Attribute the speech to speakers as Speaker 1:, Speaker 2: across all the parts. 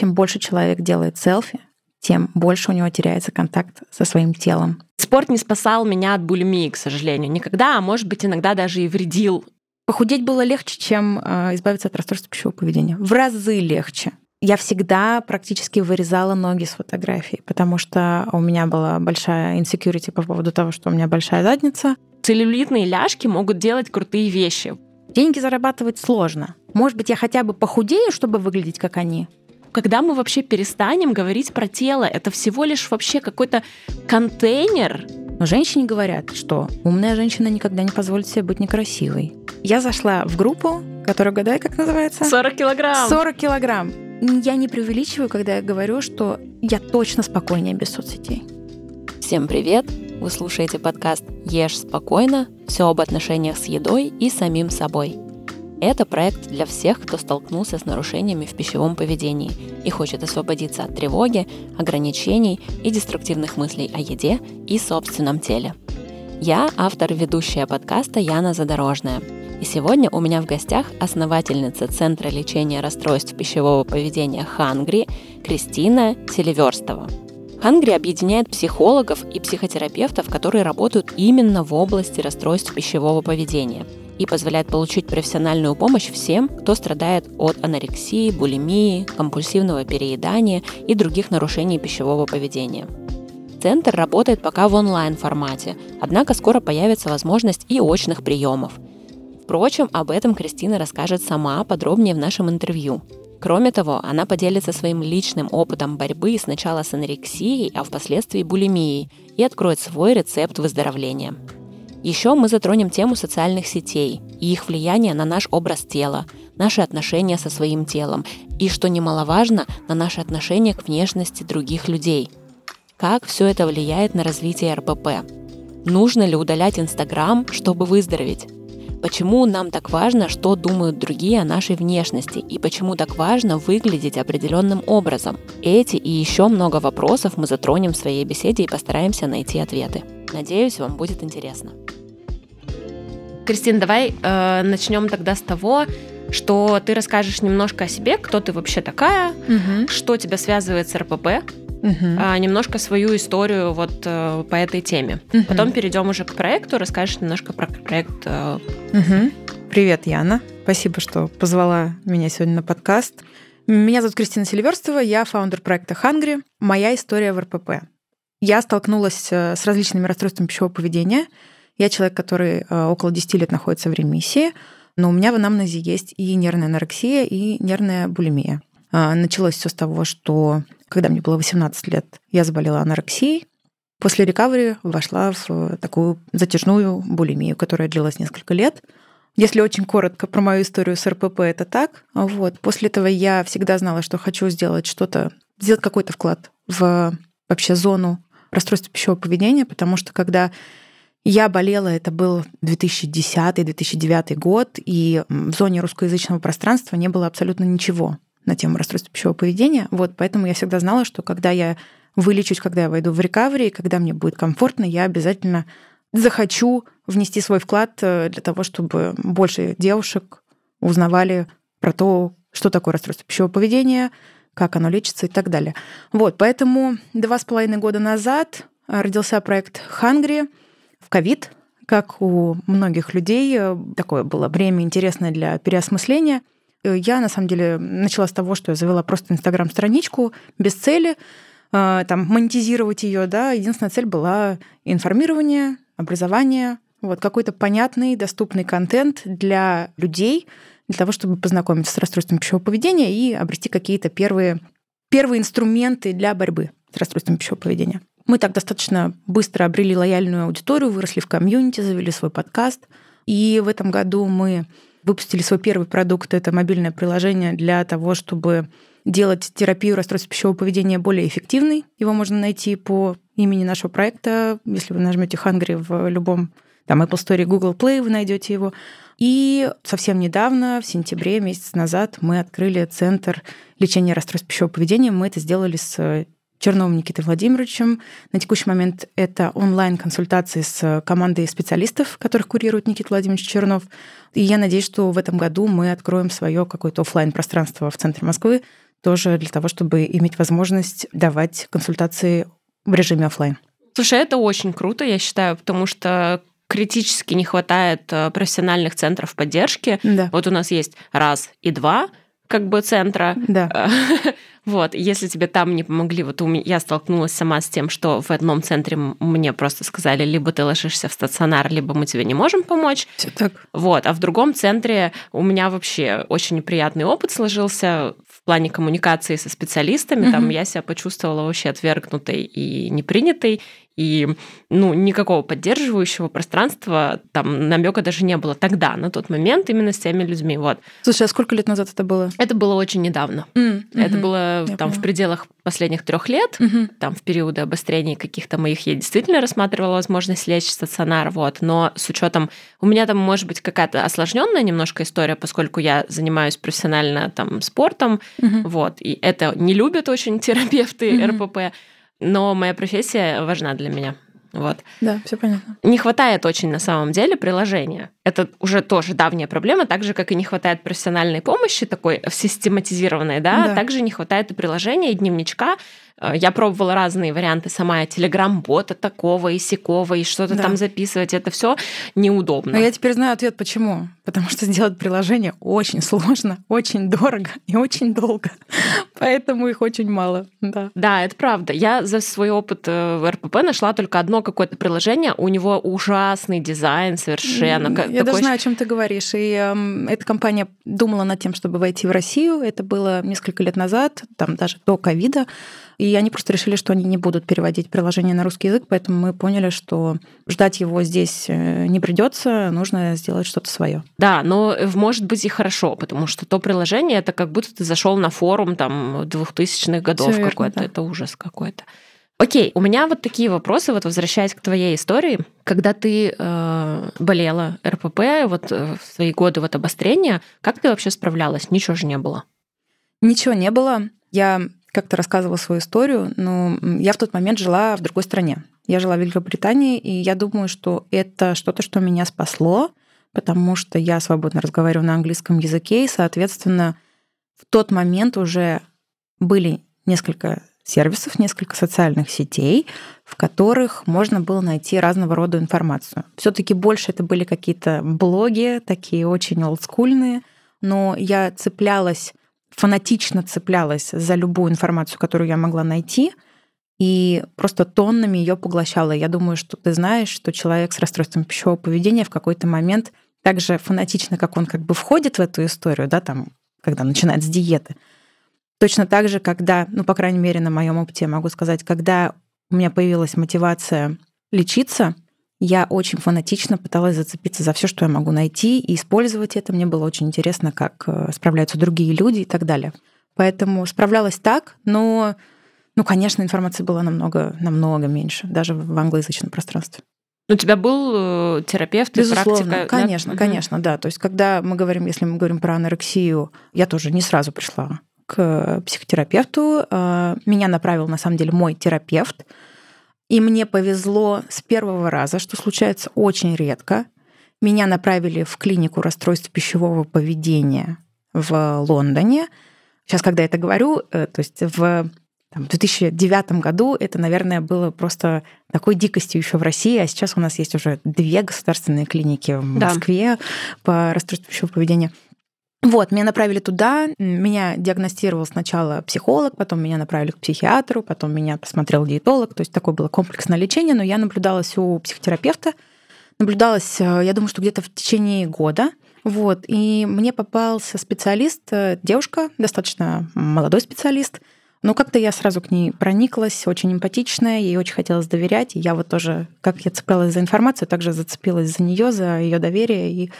Speaker 1: чем больше человек делает селфи, тем больше у него теряется контакт со своим телом.
Speaker 2: Спорт не спасал меня от булимии, к сожалению. Никогда, а может быть, иногда даже и вредил.
Speaker 1: Похудеть было легче, чем э, избавиться от расстройства пищевого поведения. В разы легче. Я всегда практически вырезала ноги с фотографий, потому что у меня была большая insecurity по поводу того, что у меня большая задница.
Speaker 2: Целлюлитные ляжки могут делать крутые вещи.
Speaker 1: Деньги зарабатывать сложно. Может быть, я хотя бы похудею, чтобы выглядеть как они?
Speaker 2: Когда мы вообще перестанем говорить про тело, это всего лишь вообще какой-то контейнер.
Speaker 1: Но женщине говорят, что умная женщина никогда не позволит себе быть некрасивой. Я зашла в группу, которая, гадай, как называется?
Speaker 2: 40 килограмм.
Speaker 1: 40 килограмм. Я не преувеличиваю, когда я говорю, что я точно спокойнее без соцсетей.
Speaker 3: Всем привет! Вы слушаете подкаст «Ешь спокойно. Все об отношениях с едой и самим собой». Это проект для всех, кто столкнулся с нарушениями в пищевом поведении и хочет освободиться от тревоги, ограничений и деструктивных мыслей о еде и собственном теле. Я автор ведущая подкаста Яна Задорожная – и сегодня у меня в гостях основательница Центра лечения расстройств пищевого поведения Хангри Кристина Селиверстова. Хангри объединяет психологов и психотерапевтов, которые работают именно в области расстройств пищевого поведения и позволяет получить профессиональную помощь всем, кто страдает от анорексии, булимии, компульсивного переедания и других нарушений пищевого поведения. Центр работает пока в онлайн-формате, однако скоро появится возможность и очных приемов – Впрочем, об этом Кристина расскажет сама подробнее в нашем интервью. Кроме того, она поделится своим личным опытом борьбы сначала с анорексией, а впоследствии булимией и откроет свой рецепт выздоровления. Еще мы затронем тему социальных сетей и их влияние на наш образ тела, наши отношения со своим телом и, что немаловажно, на наши отношения к внешности других людей. Как все это влияет на развитие РПП? Нужно ли удалять Инстаграм, чтобы выздороветь? Почему нам так важно, что думают другие о нашей внешности и почему так важно выглядеть определенным образом? Эти и еще много вопросов мы затронем в своей беседе и постараемся найти ответы. Надеюсь, вам будет интересно.
Speaker 2: Кристин, давай э, начнем тогда с того, что ты расскажешь немножко о себе, кто ты вообще такая, угу. что тебя связывает с РПП, угу. а, немножко свою историю вот а, по этой теме. Угу. Потом перейдем уже к проекту, расскажешь немножко про проект.
Speaker 1: Угу. Привет, Яна. Спасибо, что позвала меня сегодня на подкаст. Меня зовут Кристина Селиверстова, я фаундер проекта Hungry. Моя история в РПП. Я столкнулась э, с различными расстройствами пищевого поведения. Я человек, который э, около 10 лет находится в ремиссии, но у меня в анамнезе есть и нервная анорексия, и нервная булимия. А, началось все с того, что когда мне было 18 лет, я заболела анорексией. После рекавери вошла в такую затяжную булимию, которая длилась несколько лет. Если очень коротко про мою историю с РПП, это так. Вот. После этого я всегда знала, что хочу сделать что-то, сделать какой-то вклад в вообще зону расстройства пищевого поведения, потому что когда я болела, это был 2010-2009 год, и в зоне русскоязычного пространства не было абсолютно ничего на тему расстройства пищевого поведения. Вот, поэтому я всегда знала, что когда я вылечусь, когда я войду в рекавери, когда мне будет комфортно, я обязательно захочу внести свой вклад э, для того, чтобы больше девушек узнавали про то, что такое расстройство пищевого поведения, как оно лечится и так далее. Вот, поэтому два с половиной года назад родился проект в ковид, как у многих людей. Э, такое было время интересное для переосмысления – Э, я, на самом деле, начала с того, что я завела просто Инстаграм-страничку без цели, э, там, монетизировать ее, да, единственная цель была информирование, образование, вот какой-то понятный, доступный контент для людей, для того, чтобы познакомиться с расстройством пищевого поведения и обрести какие-то первые, первые инструменты для борьбы с расстройством пищевого поведения. Мы так достаточно быстро обрели лояльную аудиторию, выросли в комьюнити, завели свой подкаст. И в этом году мы выпустили свой первый продукт. Это мобильное приложение для того, чтобы делать терапию расстройств пищевого поведения более эффективной. Его можно найти по имени нашего проекта. Если вы нажмете Hungry в любом там Apple Store, Google Play, вы найдете его. И совсем недавно, в сентябре, месяц назад, мы открыли центр лечения расстройств пищевого поведения. Мы это сделали с Черновым Никитой Владимировичем. На текущий момент это онлайн-консультации с командой специалистов, которых курирует Никита Владимирович Чернов. И я надеюсь, что в этом году мы откроем свое какое-то офлайн пространство в центре Москвы, тоже для того, чтобы иметь возможность давать консультации в режиме офлайн.
Speaker 3: Слушай, это очень круто, я считаю, потому что критически не хватает э, профессиональных центров поддержки. Да. Вот у нас есть раз и два как бы центра.
Speaker 1: Да.
Speaker 3: Вот, если тебе там не помогли, вот у меня, я столкнулась сама с тем, что в одном центре мне просто сказали, либо ты ложишься в стационар, либо мы тебе не можем помочь.
Speaker 1: Все так.
Speaker 3: Вот, а в другом центре у меня вообще очень неприятный опыт сложился в плане коммуникации со специалистами. Угу. Там я себя почувствовала вообще отвергнутой и непринятой и ну, никакого поддерживающего пространства, там намека даже не было тогда, на тот момент, именно с теми людьми. Вот.
Speaker 1: Слушай, а сколько лет назад это было?
Speaker 3: Это было очень недавно. Mm, это было Я там поняла. в пределах последних трех лет, угу. там в периоды обострений каких-то моих я действительно рассматривала возможность лечь стационар, вот, но с учетом у меня там может быть какая-то осложненная немножко история, поскольку я занимаюсь профессионально там спортом, угу. вот, и это не любят очень терапевты угу. РПП, но моя профессия важна для меня. Вот.
Speaker 1: Да, все понятно.
Speaker 3: Не хватает очень на самом деле приложения. Это уже тоже давняя проблема, так же, как и не хватает профессиональной помощи, такой систематизированной, да, да. также не хватает и приложения, и дневничка, Э, я пробовала разные варианты сама, телеграм-бота такого и сякого, и что-то да. там записывать. Это все неудобно.
Speaker 1: Но я теперь знаю ответ, почему. Потому что сделать приложение очень сложно, очень дорого и очень долго. Поэтому их очень мало. Да.
Speaker 3: да, это правда. Я за свой опыт э, в РПП нашла только одно какое-то приложение. У него ужасный дизайн совершенно.
Speaker 1: Я такой... даже знаю, о чем ты говоришь. И э, эта компания думала над тем, чтобы войти в Россию. Это было несколько лет назад, там даже до ковида. И они просто решили, что они не будут переводить приложение на русский язык, поэтому мы поняли, что ждать его здесь э, не придется, нужно сделать что-то свое.
Speaker 3: Да, но может быть и хорошо, потому что то приложение это как будто ты зашел на форум там 2000-х годов какой-то, это ужас какой-то. Окей, у меня вот такие вопросы, вот возвращаясь к твоей истории, когда ты э, болела РПП, вот э, в свои годы вот обострения, как ты вообще справлялась? Ничего же не было.
Speaker 1: Ничего не было. Я как-то рассказывала свою историю, но я в тот момент жила в другой стране. Я жила в Великобритании, и я думаю, что это что-то, что меня спасло, потому что я свободно разговариваю на английском языке, и, соответственно, в тот момент уже были несколько сервисов, несколько социальных сетей, в которых можно было найти разного рода информацию. Все-таки больше это были какие-то блоги, такие очень олдскульные, но я цеплялась фанатично цеплялась за любую информацию, которую я могла найти, и просто тоннами ее поглощала. Я думаю, что ты знаешь, что человек с расстройством пищевого поведения в какой-то момент так же фанатично, как он как бы входит в эту историю, да, там, когда начинает с диеты, точно так же, когда, ну, по крайней мере, на моем опыте я могу сказать, когда у меня появилась мотивация лечиться, я очень фанатично пыталась зацепиться за все, что я могу найти, и использовать это. Мне было очень интересно, как э, справляются другие люди и так далее. Поэтому справлялась так, но, ну, конечно, информации было намного, намного меньше, даже в англоязычном пространстве.
Speaker 3: У тебя был э, терапевт и
Speaker 1: Безусловно,
Speaker 3: практика?
Speaker 1: Конечно, да? конечно, да. То есть, когда мы говорим, если мы говорим про анорексию, я тоже не сразу пришла к психотерапевту. Э, меня направил, на самом деле, мой терапевт. И мне повезло с первого раза, что случается очень редко. Меня направили в клинику расстройств пищевого поведения в Лондоне. Сейчас, когда я это говорю, э, то есть в там, в 2009 году это, наверное, было просто такой дикостью еще в России, а сейчас у нас есть уже две государственные клиники в Москве да. по расстройству пищевого поведения. Вот, меня направили туда, меня диагностировал сначала психолог, потом меня направили к психиатру, потом меня посмотрел диетолог, то есть такое было комплексное лечение, но я наблюдалась у психотерапевта, наблюдалась, э, я думаю, что где-то в течение года, вот, и мне попался специалист, э, девушка, достаточно молодой специалист, но как-то я сразу к ней прониклась, очень эмпатичная, ей очень хотелось доверять, и я вот тоже, как я цеплялась за информацию, также зацепилась за нее, за ее доверие и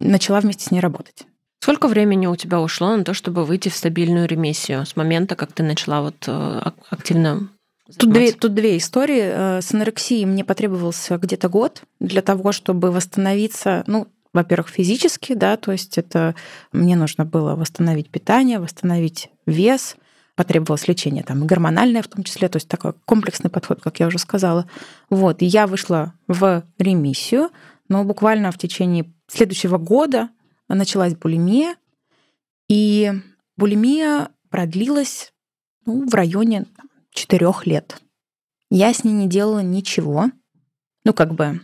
Speaker 1: начала вместе с ней работать.
Speaker 3: Сколько времени у тебя ушло на то, чтобы выйти в стабильную ремиссию с момента, как ты начала вот э, активно
Speaker 1: Тут две, тут две истории. Э, с анорексией мне потребовался где-то год для того, чтобы восстановиться, ну, во-первых, физически, да, то есть это мне нужно было восстановить питание, восстановить вес, потребовалось лечение там гормональное в том числе, то есть такой комплексный подход, как я уже сказала. Вот, и я вышла в ремиссию, но буквально в течение следующего года началась булимия, и булимия продлилась ну, в районе четырех лет. Я с ней не делала ничего. Ну, как бы,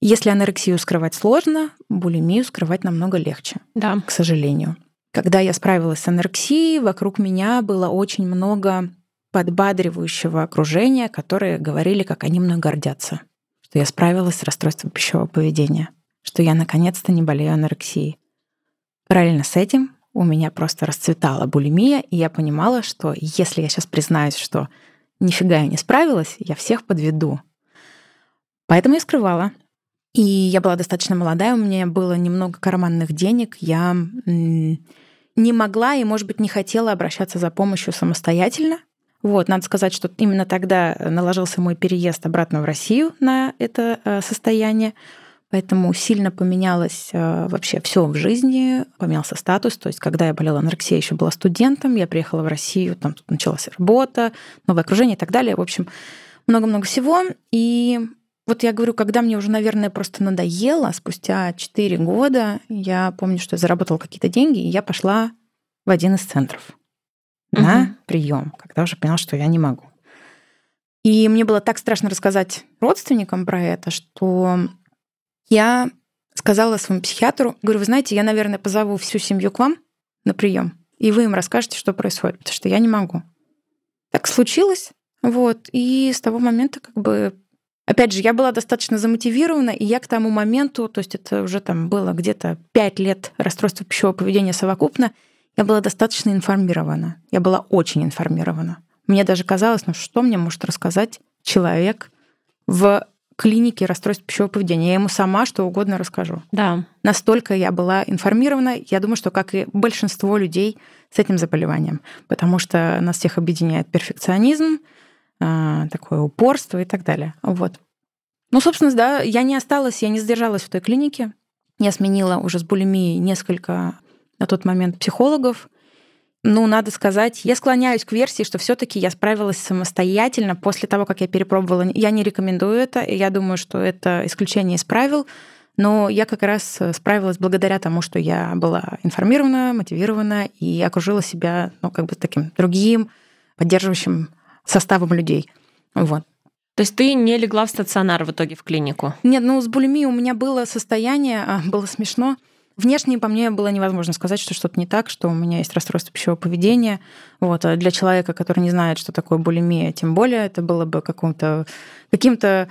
Speaker 1: если анорексию скрывать сложно, булимию скрывать намного легче.
Speaker 3: Да.
Speaker 1: К сожалению. Когда я справилась с анорексией, вокруг меня было очень много подбадривающего окружения, которые говорили, как они мной гордятся, что я справилась с расстройством пищевого поведения, что я наконец-то не болею анорексией. Параллельно с этим у меня просто расцветала булимия, и я понимала, что если я сейчас признаюсь, что нифига я не справилась, я всех подведу. Поэтому я скрывала. И я была достаточно молодая, у меня было немного карманных денег, я не могла и, может быть, не хотела обращаться за помощью самостоятельно. Вот, надо сказать, что именно тогда наложился мой переезд обратно в Россию на это э, состояние. Поэтому сильно поменялось э, вообще все в жизни, поменялся статус. То есть, когда я болела анорексией, еще была студентом, я приехала в Россию, там началась работа, новое окружение и так далее. В общем, много-много всего. И вот я говорю, когда мне уже, наверное, просто надоело, спустя 4 года, я помню, что я заработала какие-то деньги, и я пошла в один из центров угу. на прием, когда уже поняла, что я не могу. И мне было так страшно рассказать родственникам про это, что я сказала своему психиатру, говорю, вы знаете, я, наверное, позову всю семью к вам на прием, и вы им расскажете, что происходит, потому что я не могу. Так случилось, вот, и с того момента как бы Опять же, я была достаточно замотивирована, и я к тому моменту, то есть это уже там было где-то 5 лет расстройства пищевого поведения совокупно, я была достаточно информирована. Я была очень информирована. Мне даже казалось, ну что мне может рассказать человек в клинике расстройств пищевого поведения. Я ему сама что угодно расскажу.
Speaker 3: Да.
Speaker 1: Настолько я была информирована, я думаю, что как и большинство людей с этим заболеванием, потому что нас всех объединяет перфекционизм, а, такое упорство и так далее. Вот. Ну, собственно, да, я не осталась, я не сдержалась в той клинике. Я сменила уже с булимией несколько на тот момент психологов. Ну, надо сказать, я склоняюсь к версии, что все-таки я справилась самостоятельно после того, как я перепробовала. Я не рекомендую это, и я думаю, что это исключение из правил. Но я как раз справилась благодаря тому, что я была информирована, мотивирована и окружила себя, ну, как бы таким другим, поддерживающим составом людей. Вот.
Speaker 3: То есть ты не легла в стационар в итоге в клинику?
Speaker 1: Нет, ну с булимией у меня было состояние, а, было смешно. Внешне по мне было невозможно сказать, что что-то не так, что у меня есть расстройство пищевого поведения. Вот. А для человека, который не знает, что такое булимия, тем более это было бы каким-то каким-то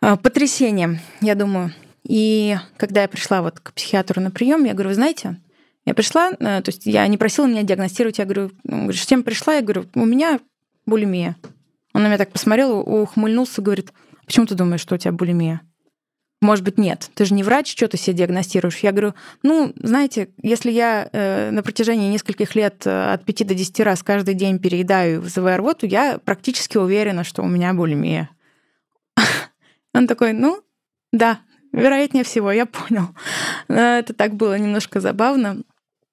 Speaker 1: а, потрясением, я думаю. И когда я пришла вот к психиатру на прием, я говорю, вы знаете, я пришла, э, то есть я не просила меня диагностировать, я говорю, с чем пришла? Я говорю, у меня булимия. Он на меня так посмотрел, ухмыльнулся, говорит, почему ты думаешь, что у тебя булимия? Может быть, нет. Ты же не врач, что ты себе диагностируешь? Я говорю, ну, знаете, если я э, на протяжении нескольких лет э, от 5 до 10 раз каждый день переедаю, вызывая рвоту, я практически уверена, что у меня булимия. Он такой, ну, да, вероятнее всего, я понял. Это так было немножко забавно.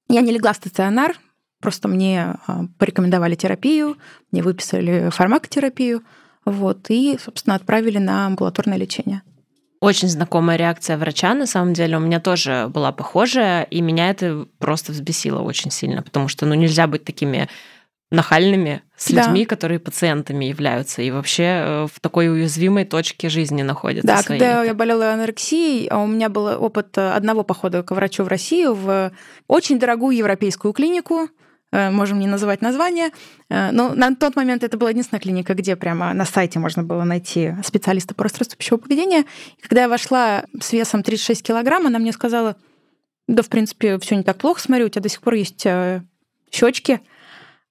Speaker 1: Я не легла в стационар, просто мне а, порекомендовали терапию, мне выписали фармакотерапию, вот, и, собственно, отправили на амбулаторное лечение.
Speaker 3: Очень знакомая реакция врача, на самом деле, у меня тоже была похожая, и меня это просто взбесило очень сильно, потому что, ну, нельзя быть такими нахальными с людьми, да. которые пациентами являются и вообще э, в такой уязвимой точке жизни находятся.
Speaker 1: Да, своей. когда я болела анорексией, а у меня был опыт одного похода к врачу в Россию в очень дорогую европейскую клинику, Э, можем не называть название, э, но на тот момент это была единственная клиника, где прямо на сайте можно было найти специалиста по расстройству пищевого поведения. И когда я вошла с весом 36 килограмм, она мне сказала, да, в принципе, все не так плохо, смотрю, у тебя до сих пор есть э, щечки,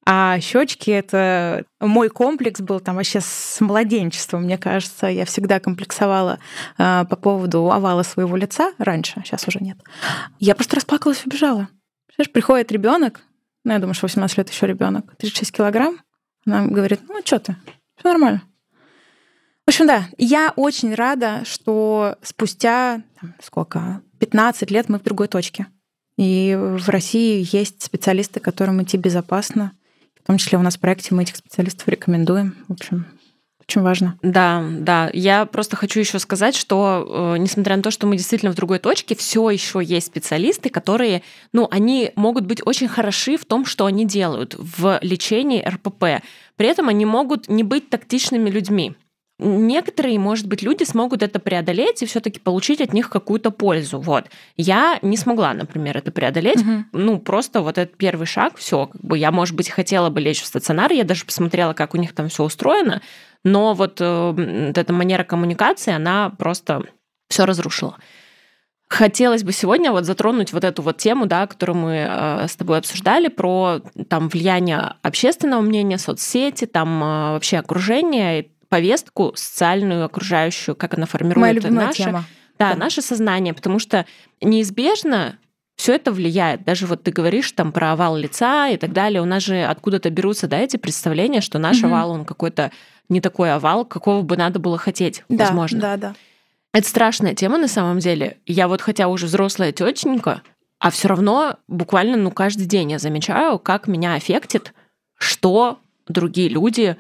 Speaker 1: а щечки это мой комплекс был там вообще с младенчества, мне кажется. Я всегда комплексовала по поводу овала своего лица раньше, сейчас уже нет. Я просто расплакалась и убежала. Приходит ребенок, ну, я думаю, что 18 лет еще ребенок, 36 килограмм. Она говорит, ну, что ты, все нормально. В общем, да, я очень рада, что спустя там, сколько, 15 лет мы в другой точке. И в России есть специалисты, которым идти безопасно. В том числе у нас в проекте мы этих специалистов рекомендуем. В общем, очень важно.
Speaker 3: Да, да. Я просто хочу еще сказать, что э, несмотря на то, что мы действительно в другой точке, все еще есть специалисты, которые, ну, они могут быть очень хороши в том, что они делают в лечении РПП. При этом они могут не быть тактичными людьми. Некоторые, может быть, люди смогут это преодолеть и все-таки получить от них какую-то пользу. Вот. Я не смогла, например, это преодолеть. Угу. Ну, просто вот этот первый шаг, все, как бы я, может быть, хотела бы лечь в стационар, я даже посмотрела, как у них там все устроено, но вот, э, вот эта манера коммуникации, она просто все разрушила. Хотелось бы сегодня вот затронуть вот эту вот тему, да, которую мы э, с тобой обсуждали, про там влияние общественного мнения, соцсети, там э, вообще окружение, повестку социальную, окружающую, как она формирует
Speaker 1: Моя
Speaker 3: наше,
Speaker 1: тема.
Speaker 3: Да, да, наше сознание, потому что неизбежно все это влияет. Даже вот ты говоришь там про овал лица и так далее. У нас же откуда-то берутся да, эти представления, что наш угу. овал, он какой-то не такой овал, какого бы надо было хотеть,
Speaker 1: да,
Speaker 3: возможно.
Speaker 1: Да, да.
Speaker 3: Это страшная тема на самом деле. Я вот хотя уже взрослая тетенька, а все равно буквально ну каждый день я замечаю, как меня аффектит, что другие люди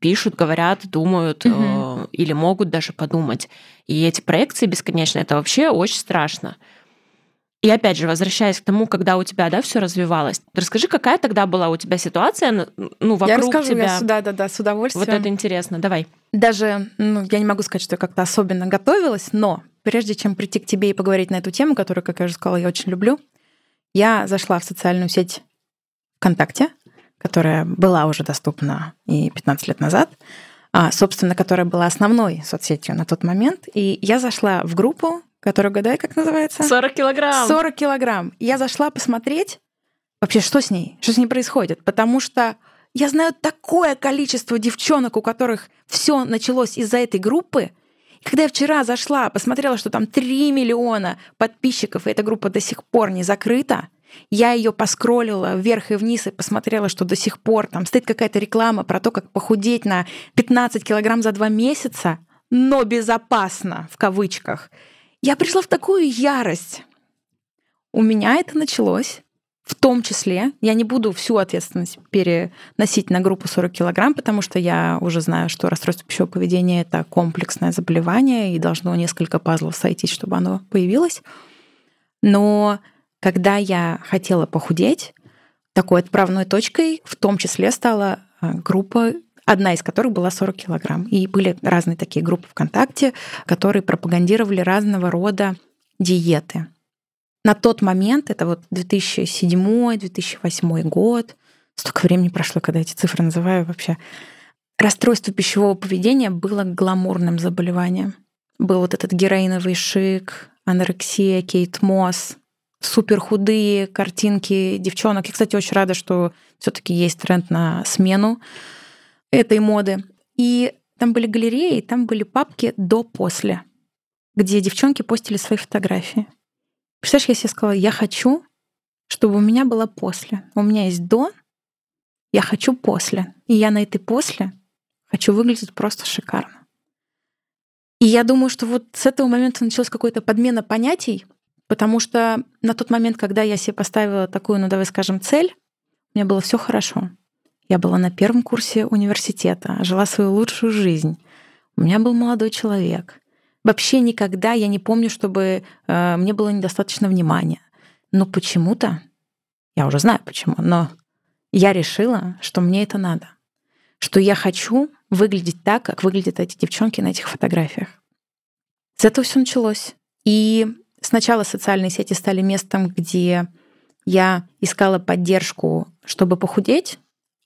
Speaker 3: пишут, говорят, думают угу. э, или могут даже подумать. И эти проекции бесконечные, это вообще очень страшно. И опять же, возвращаясь к тому, когда у тебя, да, все развивалось, расскажи, какая тогда была у тебя ситуация, ну, вокруг
Speaker 1: я расскажу,
Speaker 3: тебя.
Speaker 1: Я, да, да, да, с удовольствием.
Speaker 3: Вот это интересно, давай.
Speaker 1: Даже, ну, я не могу сказать, что я как-то особенно готовилась, но прежде чем прийти к тебе и поговорить на эту тему, которую, как я уже сказала, я очень люблю, я зашла в социальную сеть ВКонтакте, которая была уже доступна и 15 лет назад, а, собственно, которая была основной соцсетью на тот момент. И я зашла в группу, которая, гадай, как называется?
Speaker 3: 40 килограмм.
Speaker 1: 40 килограмм. Я зашла посмотреть вообще, что с ней, что с ней происходит, потому что я знаю такое количество девчонок, у которых все началось из-за этой группы. И когда я вчера зашла, посмотрела, что там 3 миллиона подписчиков, и эта группа до сих пор не закрыта, я ее поскроллила вверх и вниз и посмотрела, что до сих пор там стоит какая-то реклама про то, как похудеть на 15 килограмм за два месяца, но безопасно, в кавычках. Я пришла в такую ярость. У меня это началось в том числе, я не буду всю ответственность переносить на группу 40 килограмм, потому что я уже знаю, что расстройство пищевого поведения — это комплексное заболевание, и должно несколько пазлов сойтись, чтобы оно появилось. Но когда я хотела похудеть, такой отправной точкой в том числе стала э, группа одна из которых была 40 килограмм. И были разные такие группы ВКонтакте, которые пропагандировали разного рода диеты. На тот момент, это вот 2007-2008 год, столько времени прошло, когда эти цифры называю вообще, расстройство пищевого поведения было гламурным заболеванием. Был вот этот героиновый шик, анорексия, Кейт Мосс, супер худые картинки девчонок. Я, кстати, очень рада, что все-таки есть тренд на смену этой моды. И там были галереи, там были папки до-после, где девчонки постили свои фотографии. Представляешь, я себе сказала, я хочу, чтобы у меня было после. У меня есть до, я хочу после. И я на этой после хочу выглядеть просто шикарно. И я думаю, что вот с этого момента началась какая-то подмена понятий, Потому что на тот момент, когда я себе поставила такую, ну давай скажем, цель, у меня было все хорошо. Я была на первом курсе университета, жила свою лучшую жизнь. У меня был молодой человек. Вообще никогда я не помню, чтобы э, мне было недостаточно внимания. Но почему-то, я уже знаю почему, но я решила, что мне это надо. Что я хочу выглядеть так, как выглядят эти девчонки на этих фотографиях. С этого все началось. И Сначала социальные сети стали местом, где я искала поддержку, чтобы похудеть,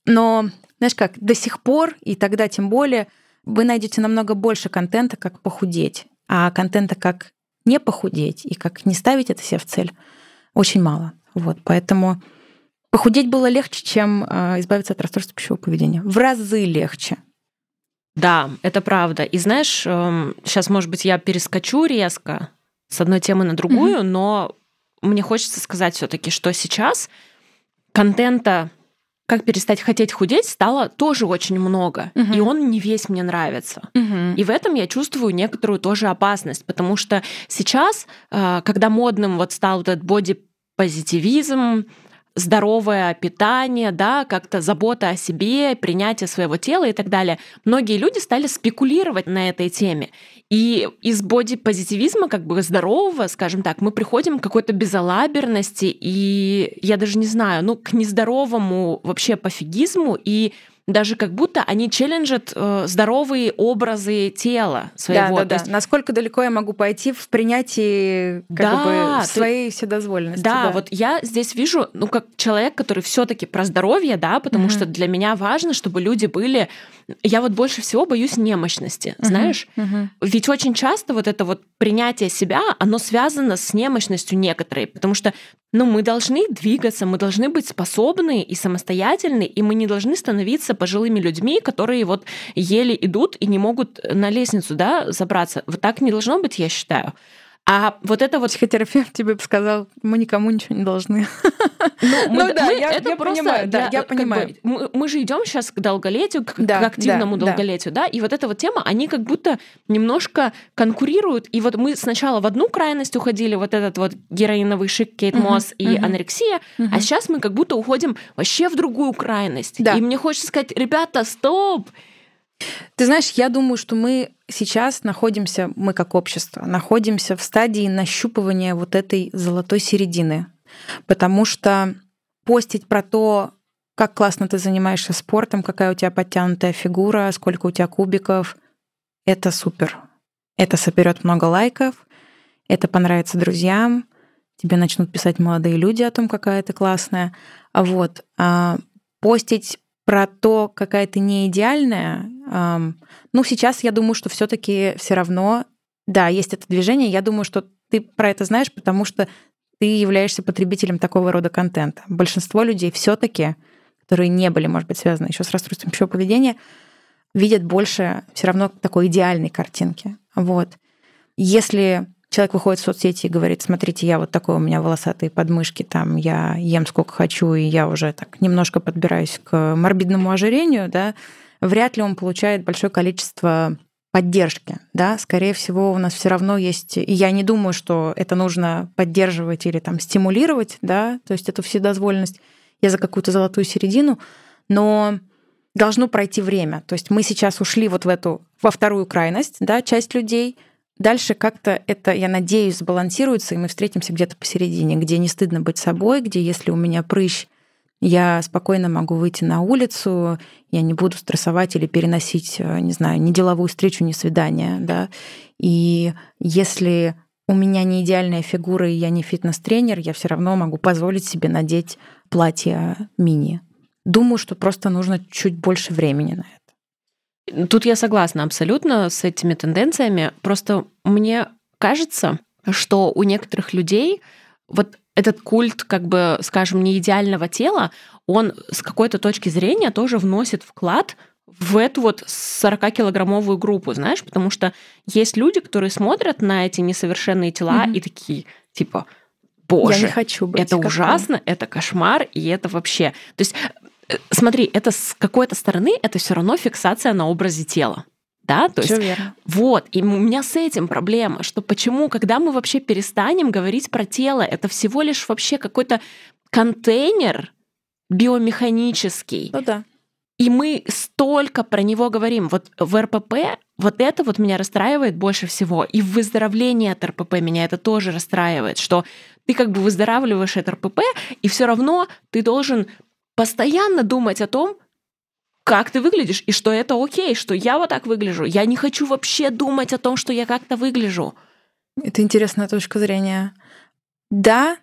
Speaker 1: но, знаешь как, до сих пор, и тогда тем более, вы найдете намного больше контента, как похудеть, а контента, как не похудеть и как не ставить это себе в цель, очень мало. Вот, поэтому похудеть было легче, чем э, избавиться от расстройства пищевого поведения. В разы легче.
Speaker 3: Да, это правда. И знаешь, сейчас, эм, может быть, я перескочу резко, с одной темы на другую, mm-hmm. но мне хочется сказать все-таки, что сейчас контента как перестать хотеть худеть стало тоже очень много, uh-huh. и он не весь мне нравится. Uh-huh. И в этом я чувствую некоторую тоже опасность, потому что сейчас, э, когда модным вот стал этот боди-позитивизм, здоровое питание, да, как-то забота о себе, принятие своего тела и так далее. Многие люди стали спекулировать на этой теме. И из бодипозитивизма, как бы здорового, скажем так, мы приходим к какой-то безалаберности и, я даже не знаю, ну, к нездоровому вообще пофигизму и даже как будто они челленджат э, здоровые образы тела своего.
Speaker 1: Да, да, да. Насколько далеко я могу пойти в принятии как да, бы, своей ты... вседозволенности.
Speaker 3: Да, да, вот я здесь вижу, ну, как человек, который все таки про здоровье, да, потому mm-hmm. что для меня важно, чтобы люди были... Я вот больше всего боюсь немощности, mm-hmm. знаешь? Mm-hmm. Ведь очень часто вот это вот принятие себя, оно связано с немощностью некоторой, потому что ну, мы должны двигаться, мы должны быть способны и самостоятельны, и мы не должны становиться пожилыми людьми, которые вот еле идут и не могут на лестницу, да, забраться. Вот так не должно быть, я считаю. А вот это вот...
Speaker 1: Психотерапевт тебе сказал, мы никому ничего не должны.
Speaker 3: Ну, мы, ну да, мы, я, это я просто, понимаю, да, я понимаю. Бы, мы, мы же идем сейчас к долголетию, к, да, к активному да, долголетию, да. да, и вот эта вот тема, они как будто немножко конкурируют, и вот мы сначала в одну крайность уходили, вот этот вот героиновый шик Кейт Мосс uh-huh, и uh-huh. анорексия, uh-huh. а сейчас мы как будто уходим вообще в другую крайность. Да. И мне хочется сказать, ребята, стоп!
Speaker 1: Ты знаешь, я думаю, что мы сейчас находимся, мы как общество, находимся в стадии нащупывания вот этой золотой середины. Потому что постить про то, как классно ты занимаешься спортом, какая у тебя подтянутая фигура, сколько у тебя кубиков, это супер. Это соберет много лайков, это понравится друзьям, тебе начнут писать молодые люди о том, какая ты классная. А вот а постить про то, какая ты не идеальная, ну, сейчас я думаю, что все таки все равно, да, есть это движение. Я думаю, что ты про это знаешь, потому что ты являешься потребителем такого рода контента. Большинство людей все таки которые не были, может быть, связаны еще с расстройством пищевого поведения, видят больше все равно такой идеальной картинки. Вот. Если человек выходит в соцсети и говорит, смотрите, я вот такой, у меня волосатые подмышки, там, я ем сколько хочу, и я уже так немножко подбираюсь к морбидному ожирению, да, вряд ли он получает большое количество поддержки, да, скорее всего, у нас все равно есть, и я не думаю, что это нужно поддерживать или там стимулировать, да, то есть эту вседозволенность, я за какую-то золотую середину, но должно пройти время. То есть мы сейчас ушли вот в эту, во вторую крайность, да, часть людей — Дальше как-то это, я надеюсь, сбалансируется, и мы встретимся где-то посередине, где не стыдно быть собой, где если у меня прыщ, я спокойно могу выйти на улицу, я не буду стрессовать или переносить, э, не знаю, ни деловую встречу, ни свидание, да. И если у меня не идеальная фигура, и я не фитнес-тренер, я все равно могу позволить себе надеть платье мини. Думаю, что просто нужно чуть больше времени на это.
Speaker 3: Тут я согласна абсолютно с этими тенденциями. Просто мне кажется, что у некоторых людей вот этот культ, как бы, скажем, не идеального тела, он с какой-то точки зрения тоже вносит вклад в эту вот 40-килограммовую группу, знаешь, потому что есть люди, которые смотрят на эти несовершенные тела mm-hmm. и такие, типа, боже,
Speaker 1: я не хочу быть
Speaker 3: это ужасно, это кошмар, и это вообще... То есть Э, смотри, это с какой-то стороны это все равно фиксация на образе тела. Да, то
Speaker 1: Всё есть верно.
Speaker 3: вот, и у меня с этим проблема, что почему, когда мы вообще перестанем говорить про тело, это всего лишь вообще какой-то контейнер биомеханический.
Speaker 1: Ну да.
Speaker 3: И мы столько про него говорим. Вот в РПП вот это вот меня расстраивает больше всего. И в выздоровлении от РПП меня это тоже расстраивает, что ты как бы выздоравливаешь от РПП, и все равно ты должен постоянно думать о том, как ты выглядишь, и что это окей, что я вот так выгляжу. Я не хочу вообще думать о том, что я как-то выгляжу.
Speaker 1: Это интересная точка зрения. Да,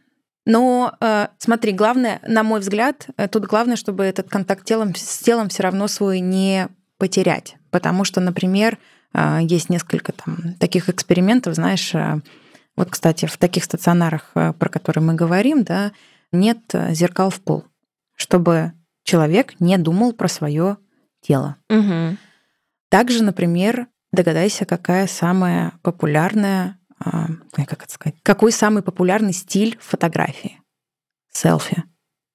Speaker 1: но э, смотри, главное, на мой взгляд, э, тут главное, чтобы этот контакт телом, с телом все равно свой не потерять. Потому что, например, э, есть несколько там таких экспериментов, знаешь, э, вот, кстати, в таких стационарах, э, про которые мы говорим, да, нет э, зеркал в пол чтобы человек не думал про свое тело.
Speaker 3: Угу.
Speaker 1: Также, например, догадайся, какая самая популярная, а, как это сказать, какой самый популярный стиль фотографии? Селфи.